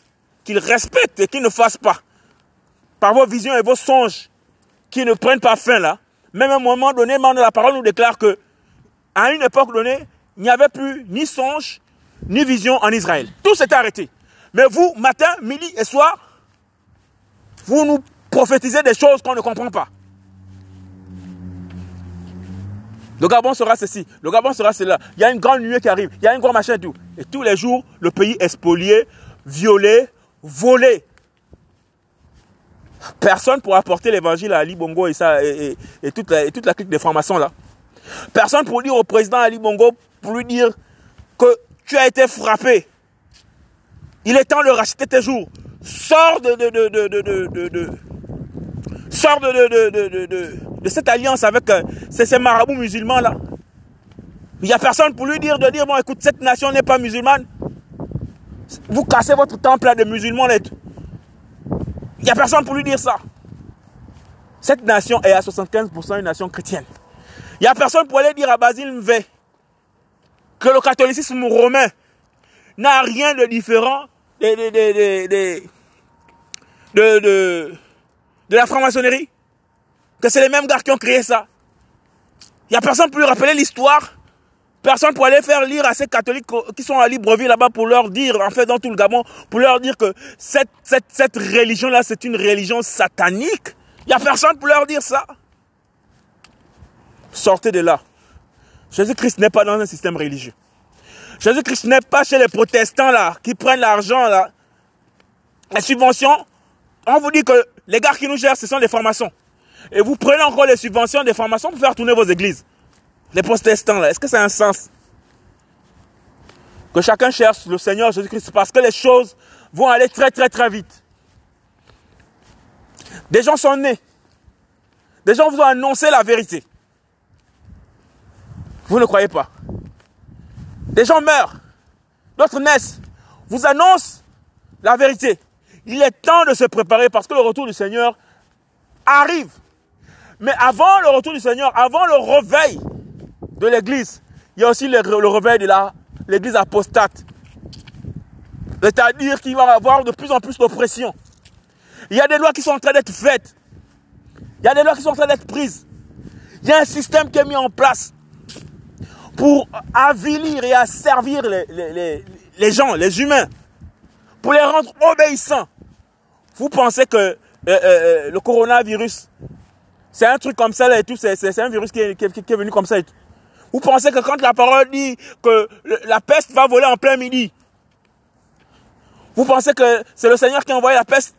qu'il respecte et qu'il ne fasse pas. Par vos visions et vos songes, qui ne prennent pas fin là. Même à un moment donné, la parole nous déclare que, à une époque donnée, il n'y avait plus ni songe, ni vision en Israël. Tout s'est arrêté. Mais vous, matin, midi et soir, vous nous prophétisez des choses qu'on ne comprend pas. Le Gabon sera ceci, le Gabon sera cela. Il y a une grande nuée qui arrive, il y a un grand machin tout. Et tous les jours, le pays est spolié, violé, volé. Personne pour apporter l'évangile à Ali Bongo et, ça, et, toute la, et toute la clique de formation là. Personne pour dire au président Ali Bongo pour lui dire que tu as été frappé. Il est temps de racheter tes jours. Sors de, de, de, cette alliance avec euh, ces, marabouts musulmans là. Il n'y a personne pour lui dire de dire bon écoute cette nation n'est pas musulmane. Vous cassez votre temple là de musulmans là. Il n'y a personne pour lui dire ça. Cette nation est à 75% une nation chrétienne. Il n'y a personne pour aller dire à Basile Mvé que le catholicisme romain n'a rien de différent de, de, la franc-maçonnerie. Que c'est les mêmes gars qui ont créé ça. Il n'y a personne pour lui rappeler l'histoire. Personne pour aller faire lire à ces catholiques qui sont à Libreville là-bas pour leur dire, en fait, dans tout le Gabon, pour leur dire que cette, cette, cette religion-là, c'est une religion satanique. Il n'y a personne pour leur dire ça. Sortez de là. Jésus-Christ n'est pas dans un système religieux. Jésus-Christ n'est pas chez les protestants là, qui prennent l'argent là. Les subventions, on vous dit que les gars qui nous gèrent, ce sont des formations. Et vous prenez encore les subventions des formations pour faire tourner vos églises. Les protestants là, est-ce que ça a un sens? Que chacun cherche le Seigneur Jésus-Christ parce que les choses vont aller très très très vite. Des gens sont nés. Des gens vous ont annoncé la vérité. Vous ne croyez pas. Des gens meurent. D'autres naissent. Vous annonce la vérité. Il est temps de se préparer parce que le retour du Seigneur arrive. Mais avant le retour du Seigneur, avant le réveil de l'Église, il y a aussi le, réveil de l'église apostate. C'est-à-dire qu'il va y avoir de plus en plus d'oppression. Il y a des lois qui sont en train d'être faites. Il y a des lois qui sont en train d'être prises. Il y a un système qui est mis en place pour avilir et asservir les, les, les, gens, les humains, pour les rendre obéissants. Vous pensez que euh, euh, euh, le coronavirus, c'est un truc comme ça là et tout, c'est un virus qui est, qui, qui est, venu comme ça et tout. Vous pensez que quand la parole dit que la peste va voler en plein midi, vous pensez que c'est le Seigneur qui a envoyé la peste?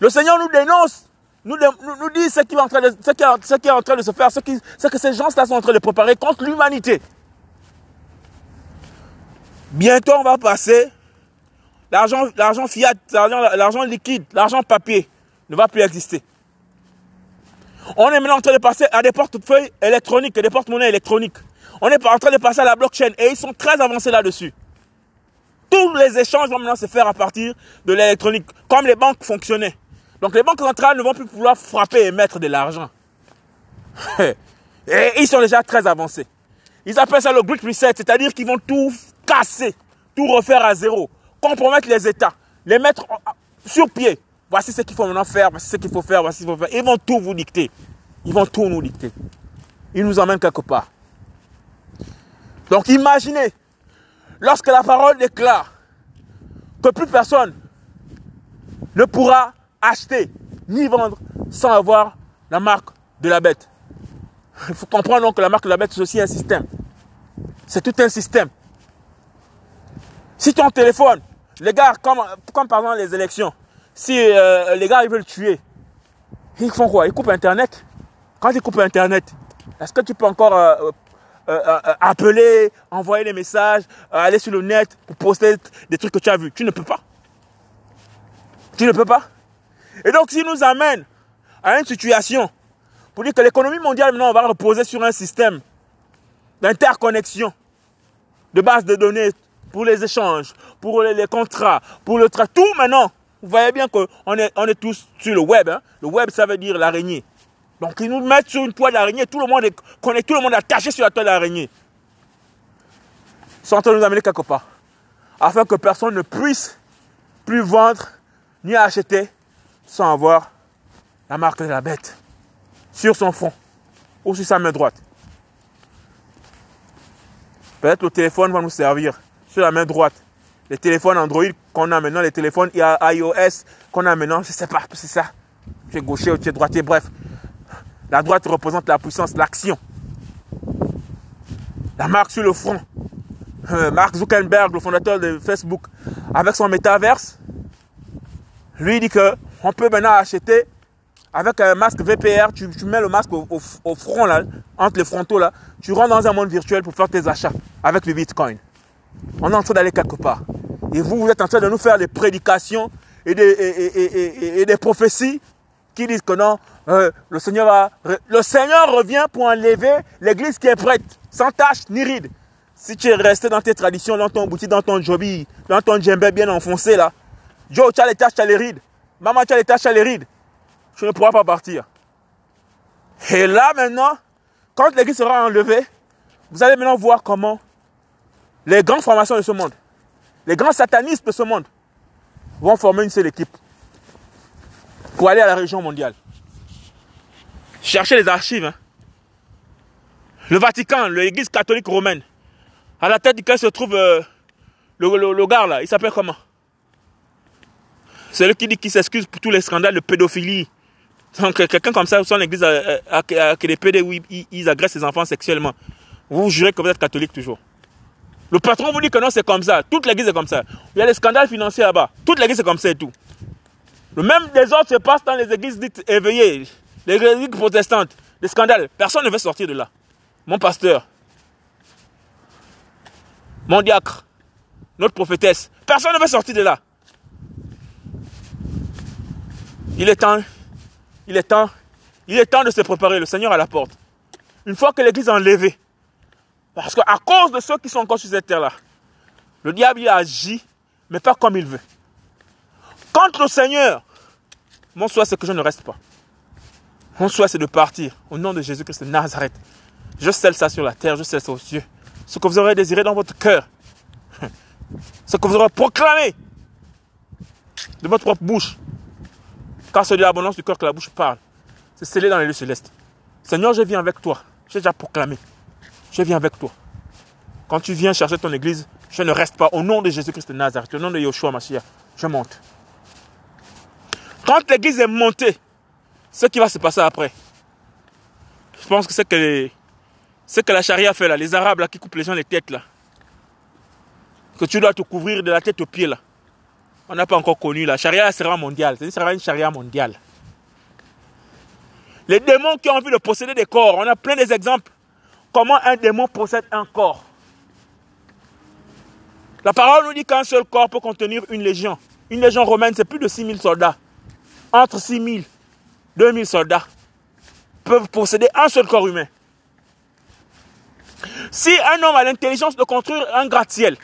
Le Seigneur nous dénonce nous, nous, ce qui, est en train de, ce, qui est, ce qui est en train de se faire, ce, ce que ces gens-là sont en train de préparer contre l'humanité. Bientôt, on va passer. L'argent, l'argent fiat, l'argent liquide, l'argent papier ne va plus exister. On est maintenant en train de passer à des portefeuilles électroniques, des porte-monnaies électroniques. On est en train de passer à la blockchain et ils sont très avancés là-dessus. Tous les échanges vont maintenant se faire à partir de l'électronique, comme les banques fonctionnaient. Donc les banques centrales ne vont plus pouvoir frapper et mettre de l'argent. et ils sont déjà très avancés. Ils appellent ça le Great Reset, c'est-à-dire qu'ils vont tout casser, tout refaire à zéro, compromettre les États, les mettre sur pied. Voici ce qu'il faut maintenant faire, voici ce qu'il faut faire, voici ce qu'il faut faire. Ils vont tout vous dicter. Ils vont tout nous dicter. Ils nous emmènent quelque part. Donc imaginez, lorsque la parole déclare que plus personne ne pourra acheter ni vendre sans avoir la marque de la bête. Il faut comprendre donc que la marque de la bête, c'est aussi un système. C'est tout un système. Si ton téléphone, les gars, comme, comme par exemple les élections, si euh, les gars ils veulent tuer, ils font quoi? Ils coupent Internet? Quand ils coupent Internet, est-ce que tu peux encore euh, euh, appeler, envoyer des messages, aller sur le net pour poster des trucs que tu as vus? Tu ne peux pas. Tu ne peux pas. Et donc, s'il nous amène à une situation pour dire que l'économie mondiale, maintenant, va reposer sur un système d'interconnexion, de base de données pour les échanges, pour les, contrats, pour le travail. Tout maintenant, vous voyez bien qu'on est, on est tous sur le web. Hein. Le web, ça veut dire l'araignée. Donc, ils nous mettent sur une toile d'araignée. Tout le monde est tout le monde attaché sur la toile d'araignée. Ils sont en train de nous amener quelque part. Afin que personne ne puisse plus vendre ni acheter sans avoir la marque de la bête sur son front ou sur sa main droite. Peut-être le téléphone va nous servir sur la main droite. Les téléphones Android qu'on a maintenant, les téléphones iOS qu'on a maintenant, je ne sais pas, c'est ça. Tu es gaucher ou tu es droitier, bref. La droite représente la puissance, l'action. La marque sur le front. Euh, Mark Zuckerberg, le fondateur de Facebook, avec son métaverse, lui dit que on peut maintenant acheter avec un masque VPR, tu, mets le masque au, front, là, entre les frontaux, là, tu rentres dans un monde virtuel pour faire tes achats avec le Bitcoin. On est en train d'aller quelque part. Et vous, vous êtes en train de nous faire des prédications et des, prophéties qui disent que non, euh, le, Seigneur va, le Seigneur revient pour enlever l'église qui est prête, sans tache ni ride. Si tu es resté dans tes traditions, dans ton boutique, dans ton jobi, dans ton djembé bien enfoncé là, Joe, tu as les taches, tu as les rides. Maman, tu as les taches les rides. Tu ne pourras pas partir. Et là maintenant, quand l'église sera enlevée, vous allez maintenant voir comment les grandes formations de ce monde, les grands satanistes de ce monde, vont former une seule équipe pour aller à la région mondiale. Cherchez les archives. Hein. Le Vatican, l'église catholique romaine, à la tête duquel se trouve euh, le, le gars là, il s'appelle comment? C'est lui qui dit qu'il s'excuse pour tous les scandales de pédophilie. Donc, quelqu'un comme ça, son église a, que des pédés où ils, agressent ses enfants sexuellement. Vous, vous jurez que vous êtes catholique toujours. Le patron vous dit que non, c'est comme ça. Toute l'église est comme ça. Il y a des scandales financiers là-bas. Toute l'église est comme ça et tout. Le même désordre se passe dans les églises dites éveillées, les églises protestantes. Des scandales. Personne ne veut sortir de là. Mon pasteur, mon diacre, notre prophétesse. Personne ne veut sortir de là. Il est temps, il est temps, il est temps de se préparer. Le Seigneur à la porte. Une fois que l'église est enlevée, parce qu'à cause de ceux qui sont encore sur cette terre-là, le diable agit, mais pas comme il veut. Quand le Seigneur, mon souhait c'est que je ne reste pas. Mon souhait c'est de partir au nom de Jésus-Christ de Nazareth. Je scelle ça sur la terre, je scelle ça aux cieux. Ce que vous aurez désiré dans votre cœur, Ce que vous aurez proclamé de votre propre bouche. Car c'est de l'abondance du cœur que la bouche parle. C'est scellé dans les lieux célestes. Seigneur, je viens avec toi. J'ai déjà proclamé. Je viens avec toi. Quand tu viens chercher ton église, je ne reste pas. Au nom de Jésus-Christ de Nazareth, au nom de Yoshua Mashiach, je monte. Quand l'église est montée, ce qui va se passer après, je pense que c'est que, ce que la charia fait là, les arabes qui coupent les gens les têtes là, que tu dois te couvrir de la tête aux pieds là. On n'a pas encore connu la charia sera mondiale, c'est sera une charia mondiale. Les démons qui ont envie de posséder des corps, on a plein d'exemples. Comment un démon possède un corps? La parole nous dit qu'un seul corps peut contenir une légion. Une légion romaine, c'est plus de 6000 soldats. Entre 6000 2000 soldats peuvent posséder un seul corps humain. Si un homme a l'intelligence de construire un gratte-ciel,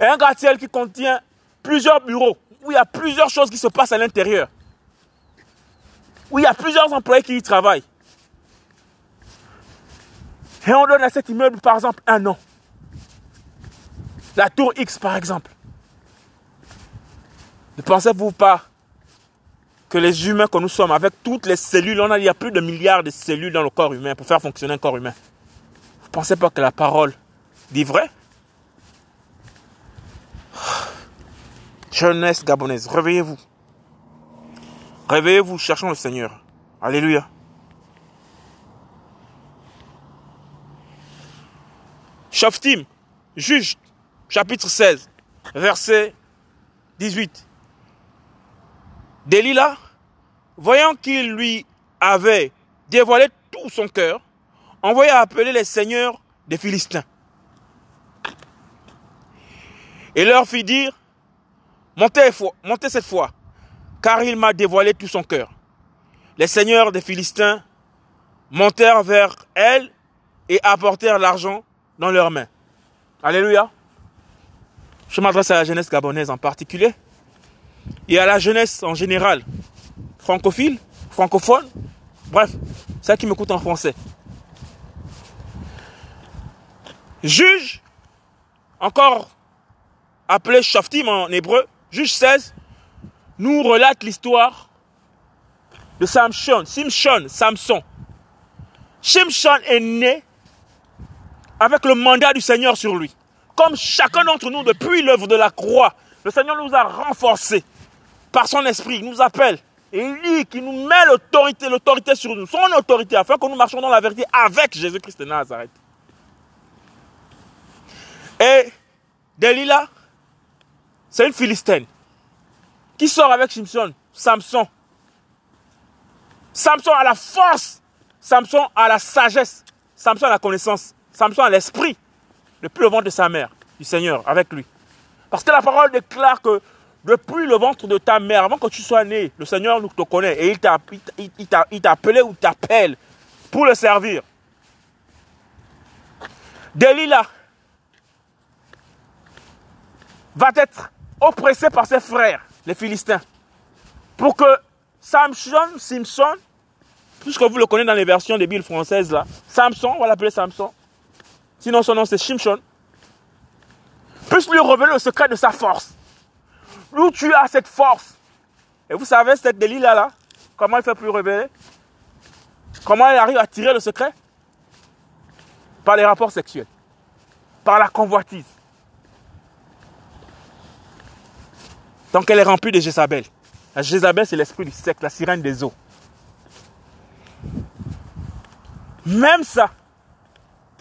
et un gratte-ciel qui contient plusieurs bureaux, où il y a plusieurs choses qui se passent à l'intérieur, où il y a plusieurs employés qui y travaillent, et on donne à cet immeuble, par exemple, un nom. La tour X, par exemple. Ne pensez-vous pas que les humains que nous sommes, avec toutes les cellules, on a, il y a plus de milliards de cellules dans le corps humain pour faire fonctionner un corps humain. Vous ne pensez pas que la parole dit vrai? Jeunesse gabonaise, réveillez-vous. Réveillez-vous, cherchons le Seigneur. Alléluia. Shoftim, juge, chapitre 16, verset 18. Delilah, voyant qu'il lui avait dévoilé tout son cœur, envoya appeler les seigneurs des Philistins. Et leur fit dire, montez, montez cette fois, car il m'a dévoilé tout son cœur. Les seigneurs des Philistins montèrent vers elle et apportèrent l'argent dans leurs mains. Alléluia. Je m'adresse à la jeunesse gabonaise en particulier et à la jeunesse en général, francophile, francophone, bref, ça qui m'écoute en français. Juge, encore appelé Shaftim en hébreu, juge 16, nous relate l'histoire de Samson, Simson, Samson. Simson est né avec le mandat du Seigneur sur lui. Comme chacun d'entre nous, depuis l'œuvre de la croix, le Seigneur nous a renforcés par son esprit, il nous appelle. Et il dit qu'il nous met l'autorité, l'autorité sur nous, son autorité, afin que nous marchions dans la vérité avec Jésus-Christ de Nazareth. Et Delilah, c'est une Philistine qui sort avec Simpson, Samson. Samson a la force, Samson a la sagesse, Samson a la connaissance, Samson a l'esprit depuis le ventre de sa mère, du Seigneur, avec lui. Parce que la parole déclare que depuis le ventre de ta mère, avant que tu sois né, le Seigneur nous te connaît et il t'a, il, appelé ou t'appelle pour le servir. Delilah va être oppressé par ses frères, les Philistins, pour que Samson, Simpson, puisque vous le connaissez dans les versions des Bibles françaises là, Samson, on va l'appeler Samson, sinon son nom c'est Simpson, puisse lui révéler le secret de sa force. Où tu as cette force? Et vous savez, cette Delilah là, comment il fait pour révéler Comment elle arrive à tirer le secret? Par les rapports sexuels. Par la convoitise. Donc elle est remplie de Jézabel. La Jézabel, c'est l'esprit du sexe, la sirène des eaux. Même ça,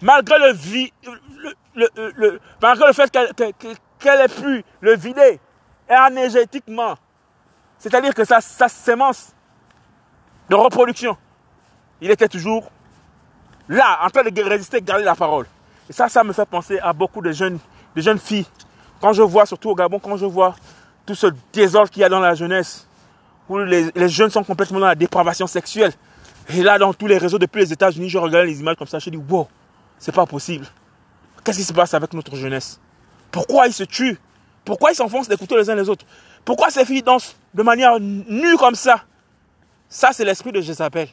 malgré le, le, malgré le fait qu'elle ait pu le vider énergétiquement, c'est-à-dire que sa, sa sémence de reproduction, il était toujours là, en train de résister, garder la parole. Et ça, ça me fait penser à beaucoup de jeunes, de jeunes filles. Quand je vois, surtout au Gabon, quand je vois tout ce désordre qu'il y a dans la jeunesse, où les, les, jeunes sont complètement dans la dépravation sexuelle. Et là, dans tous les réseaux depuis les États-Unis, je regarde les images comme ça, je dis, wow, c'est pas possible. Qu'est-ce qui se passe avec notre jeunesse? Pourquoi ils se tuent? Pourquoi ils s'enfoncent d'écouter les uns les autres? Pourquoi ces filles dansent de manière nue comme ça? Ça, c'est l'esprit de Jézabel.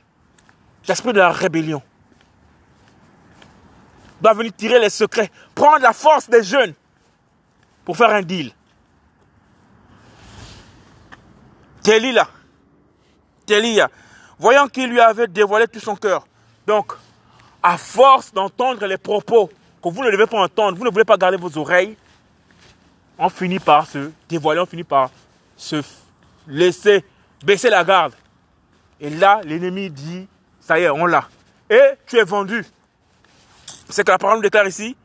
L'esprit de la rébellion. doit venir tirer les secrets, prendre la force des jeunes pour faire un deal. Delilah, Delilah, voyant qu'il lui avait dévoilé tout son cœur. Donc, à force d'entendre les propos que vous ne devez pas entendre, vous ne voulez pas garder vos oreilles, on finit par se dévoiler, on finit par se laisser baisser la garde. Et là, l'ennemi dit, ça y est, on l'a. Et tu es vendu. C'est que la parole nous déclare ici.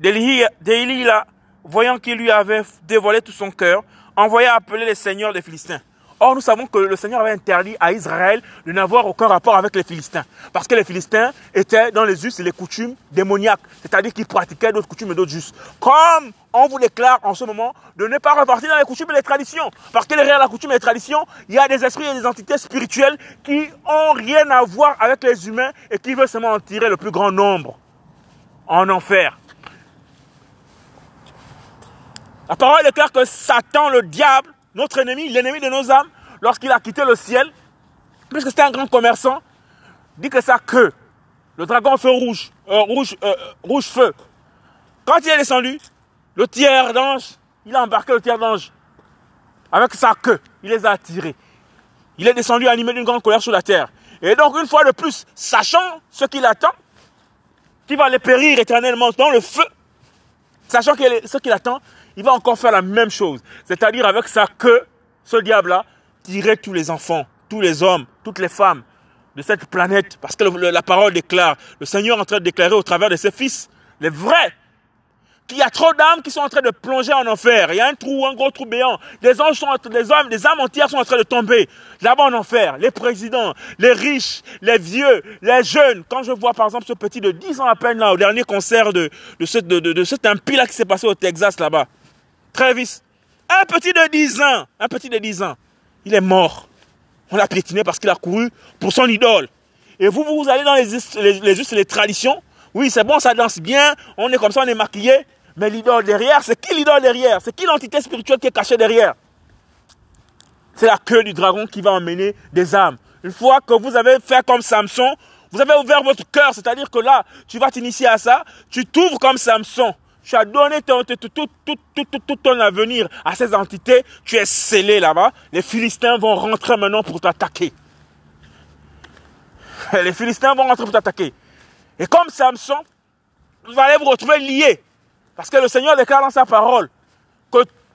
Delilah, voyant qu'il lui avait dévoilé tout son cœur, envoya appeler les seigneurs des Philistins. Or, nous savons que le Seigneur avait interdit à Israël de n'avoir aucun rapport avec les Philistins. Parce que les Philistins étaient dans les us et les coutumes démoniaques. C'est-à-dire qu'ils pratiquaient d'autres coutumes et d'autres us. Comme on vous déclare en ce moment de ne pas repartir dans les coutumes et les traditions. Parce que derrière la coutume et les traditions, il y a des esprits et des entités spirituelles qui ont rien à voir avec les humains et qui veulent seulement en tirer le plus grand nombre en enfer. La parole déclare que Satan, le diable, notre ennemi, l'ennemi de nos âmes, lorsqu'il a quitté le ciel, puisque c'était un grand commerçant, dit que sa queue, le dragon feu rouge, euh, rouge, euh, rouge feu, quand il est descendu, le tiers d'ange, il a embarqué le tiers d'ange avec sa queue, il les a attirés. Il est descendu animé d'une grande colère sur la terre. Et donc, une fois de plus, sachant ce qu'il attend, qu'il va les périr éternellement dans le feu, sachant ce qu'il attend, il va encore faire la même chose. C'est-à-dire avec sa queue, ce diable-là, tirer tous les enfants, tous les hommes, toutes les femmes de cette planète. Parce que la parole déclare, le Seigneur est en train de déclarer au travers de ses fils, les vrais, qu'il y a trop d'âmes qui sont en train de plonger en enfer. Il y a un trou, un gros trou béant. Des anges sont, hommes, âmes entières sont en train de tomber là-bas en enfer. Les présidents, les riches, les vieux, les jeunes. Quand je vois par exemple ce petit de 10 ans à peine là, au dernier concert de, de, ce, de, de, de cet impie là qui s'est passé au Texas là-bas. Travis. Un petit de 10 ans. Un petit de 10 ans. Il est mort. On l'a piétiné parce qu'il a couru pour son idole. Et vous, vous allez dans les, les, les, les traditions. Oui, c'est bon, ça danse bien. On est comme ça, on est maquillé. Mais l'idole derrière, c'est qui l'idole derrière? C'est qui l'entité spirituelle qui est cachée derrière? C'est la queue du dragon qui va emmener des âmes. Une fois que vous avez fait comme Samson, vous avez ouvert votre cœur, c'est-à-dire que là, tu vas t'initier à ça, tu t'ouvres comme Samson. Tu as donné tout, ton avenir à ces entités. Tu es scellé là-bas. Les Philistins vont rentrer maintenant pour t'attaquer. Les Philistins vont rentrer pour t'attaquer. Et comme Samson, vous allez vous retrouver liés. Parce que le Seigneur déclare dans sa parole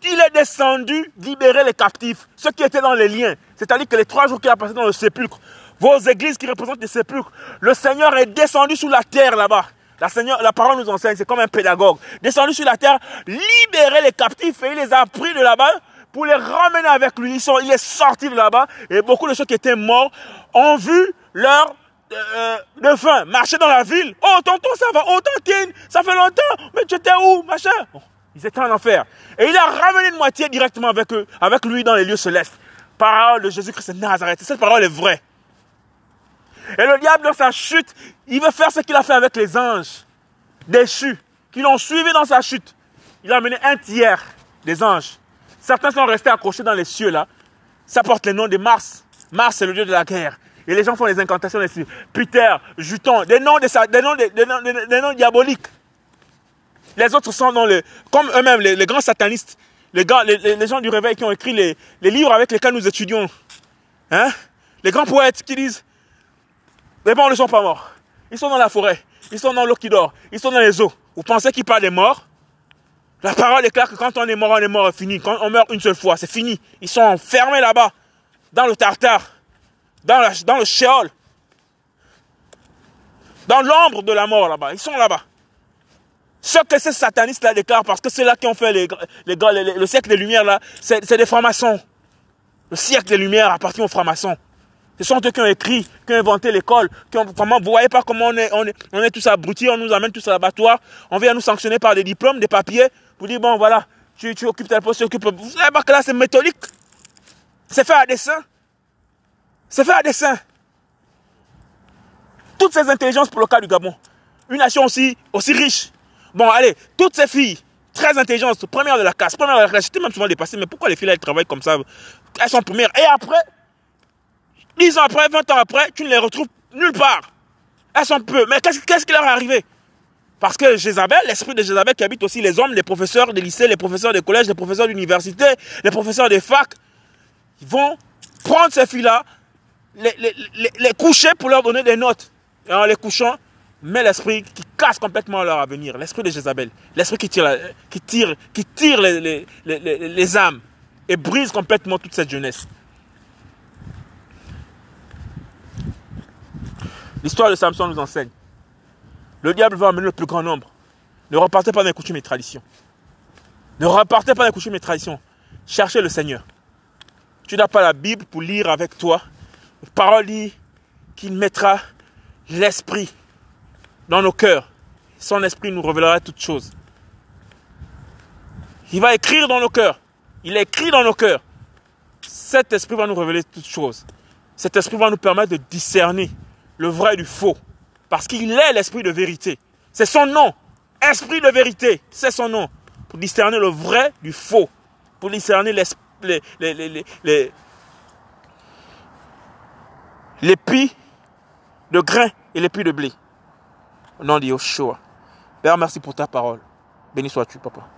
qu'il est descendu libérer les captifs, ceux qui étaient dans les liens. C'est-à-dire que les trois jours qu'il a passé dans le sépulcre, vos églises qui représentent les sépulcres, le Seigneur est descendu sous la terre là-bas. La, Seigneur, la parole nous enseigne, c'est comme un pédagogue. Descendu sur la terre, libérer les captifs et il les a pris de là-bas pour les ramener avec lui. Ils sont, il est sorti de là-bas et beaucoup de ceux qui étaient morts ont vu leur euh, faim marcher dans la ville. Oh tonton, ça va. Oh tantine, ça fait longtemps. Mais tu étais où, machin? Ils étaient en enfer. Et il a ramené une moitié directement avec eux, avec lui dans les lieux célestes. Parole de Jésus-Christ de Nazareth. Cette parole est vraie. Et le diable, dans sa chute, il veut faire ce qu'il a fait avec les anges déchus, qui l'ont suivi dans sa chute. Il a amené un tiers des anges. Certains sont restés accrochés dans les cieux, là. Ça porte le nom de Mars. Mars, c'est le dieu de la guerre. Et les gens font des incantations dessus. Peter, Juton, des noms, des, noms, des, noms, diaboliques. Les autres sont comme eux-mêmes, les, grands satanistes, les, gens du réveil qui ont écrit les, livres avec lesquels nous étudions. Hein? Les grands poètes qui disent, les morts ne sont pas morts. Ils sont dans la forêt. Ils sont dans l'eau qui dort. Ils sont dans les eaux. Vous pensez qu'ils parlent des morts? La parole est claire que quand on est mort, on est mort, c'est fini. Quand on meurt une seule fois, c'est fini. Ils sont enfermés là-bas, dans le tartare, dans, le shéol, dans l'ombre de la mort là-bas. Ils sont là-bas. Ce que ces satanistes-là déclarent, parce que c'est là qui ont fait le siècle des Lumières, là, c'est des francs-maçons. Le siècle des Lumières appartient aux francs-maçons. Ce sont eux qui ont écrit, qui ont inventé l'école, qui ont, comment, vous voyez pas comment on est, tous abrutis, on nous amène tous à l'abattoir, on vient nous sanctionner par des diplômes, des papiers, pour dire, bon, voilà, tu, occupes ta poste, tu occupes, vous savez pas que là, c'est méthodique. C'est fait à dessein. C'est fait à dessein. Toutes ces intelligences pour le cas du Gabon. Une nation aussi, riche. Bon, allez, toutes ces filles, très intelligentes, première de la classe, première de la classe, j'étais même souvent dépassé, mais pourquoi les filles, elles travaillent comme ça? Elles sont premières. Et après, 10 ans après, 20 ans après, tu ne les retrouves nulle part. Elles sont peu. Mais qu'est-ce qui leur est arrivé? Parce que Jézabel, l'esprit de Jézabel qui habite aussi les hommes, les professeurs des lycées, les professeurs des collèges, les professeurs d'université, les professeurs des facs, ils vont prendre ces filles-là, les, les, coucher pour leur donner des notes. Et en les couchant, met l'esprit qui casse complètement leur avenir, l'esprit de Jézabel, l'esprit qui tire, qui tire, qui tire les, les âmes et brise complètement toute cette jeunesse. L'histoire de Samson nous enseigne. Le diable va amener le plus grand nombre. Ne repartez pas dans les coutumes et traditions. Ne repartez pas dans les coutumes traditions. Cherchez le Seigneur. Tu n'as pas la Bible pour lire avec toi. Parole dit qu'il mettra l'esprit dans nos cœurs. Son esprit nous révélera toutes choses. Il va écrire dans nos cœurs. Il écrit dans nos cœurs. Cet esprit va nous révéler toutes choses. Cet esprit va nous permettre de discerner le vrai du faux. Parce qu'il est l'esprit de vérité. C'est son nom. Esprit de vérité, c'est son nom. Pour discerner le vrai du faux. Pour discerner les, les, les, de grain et l'épi de blé. Au nom de Yoshua. Père, merci pour ta parole. Béni sois-tu, papa.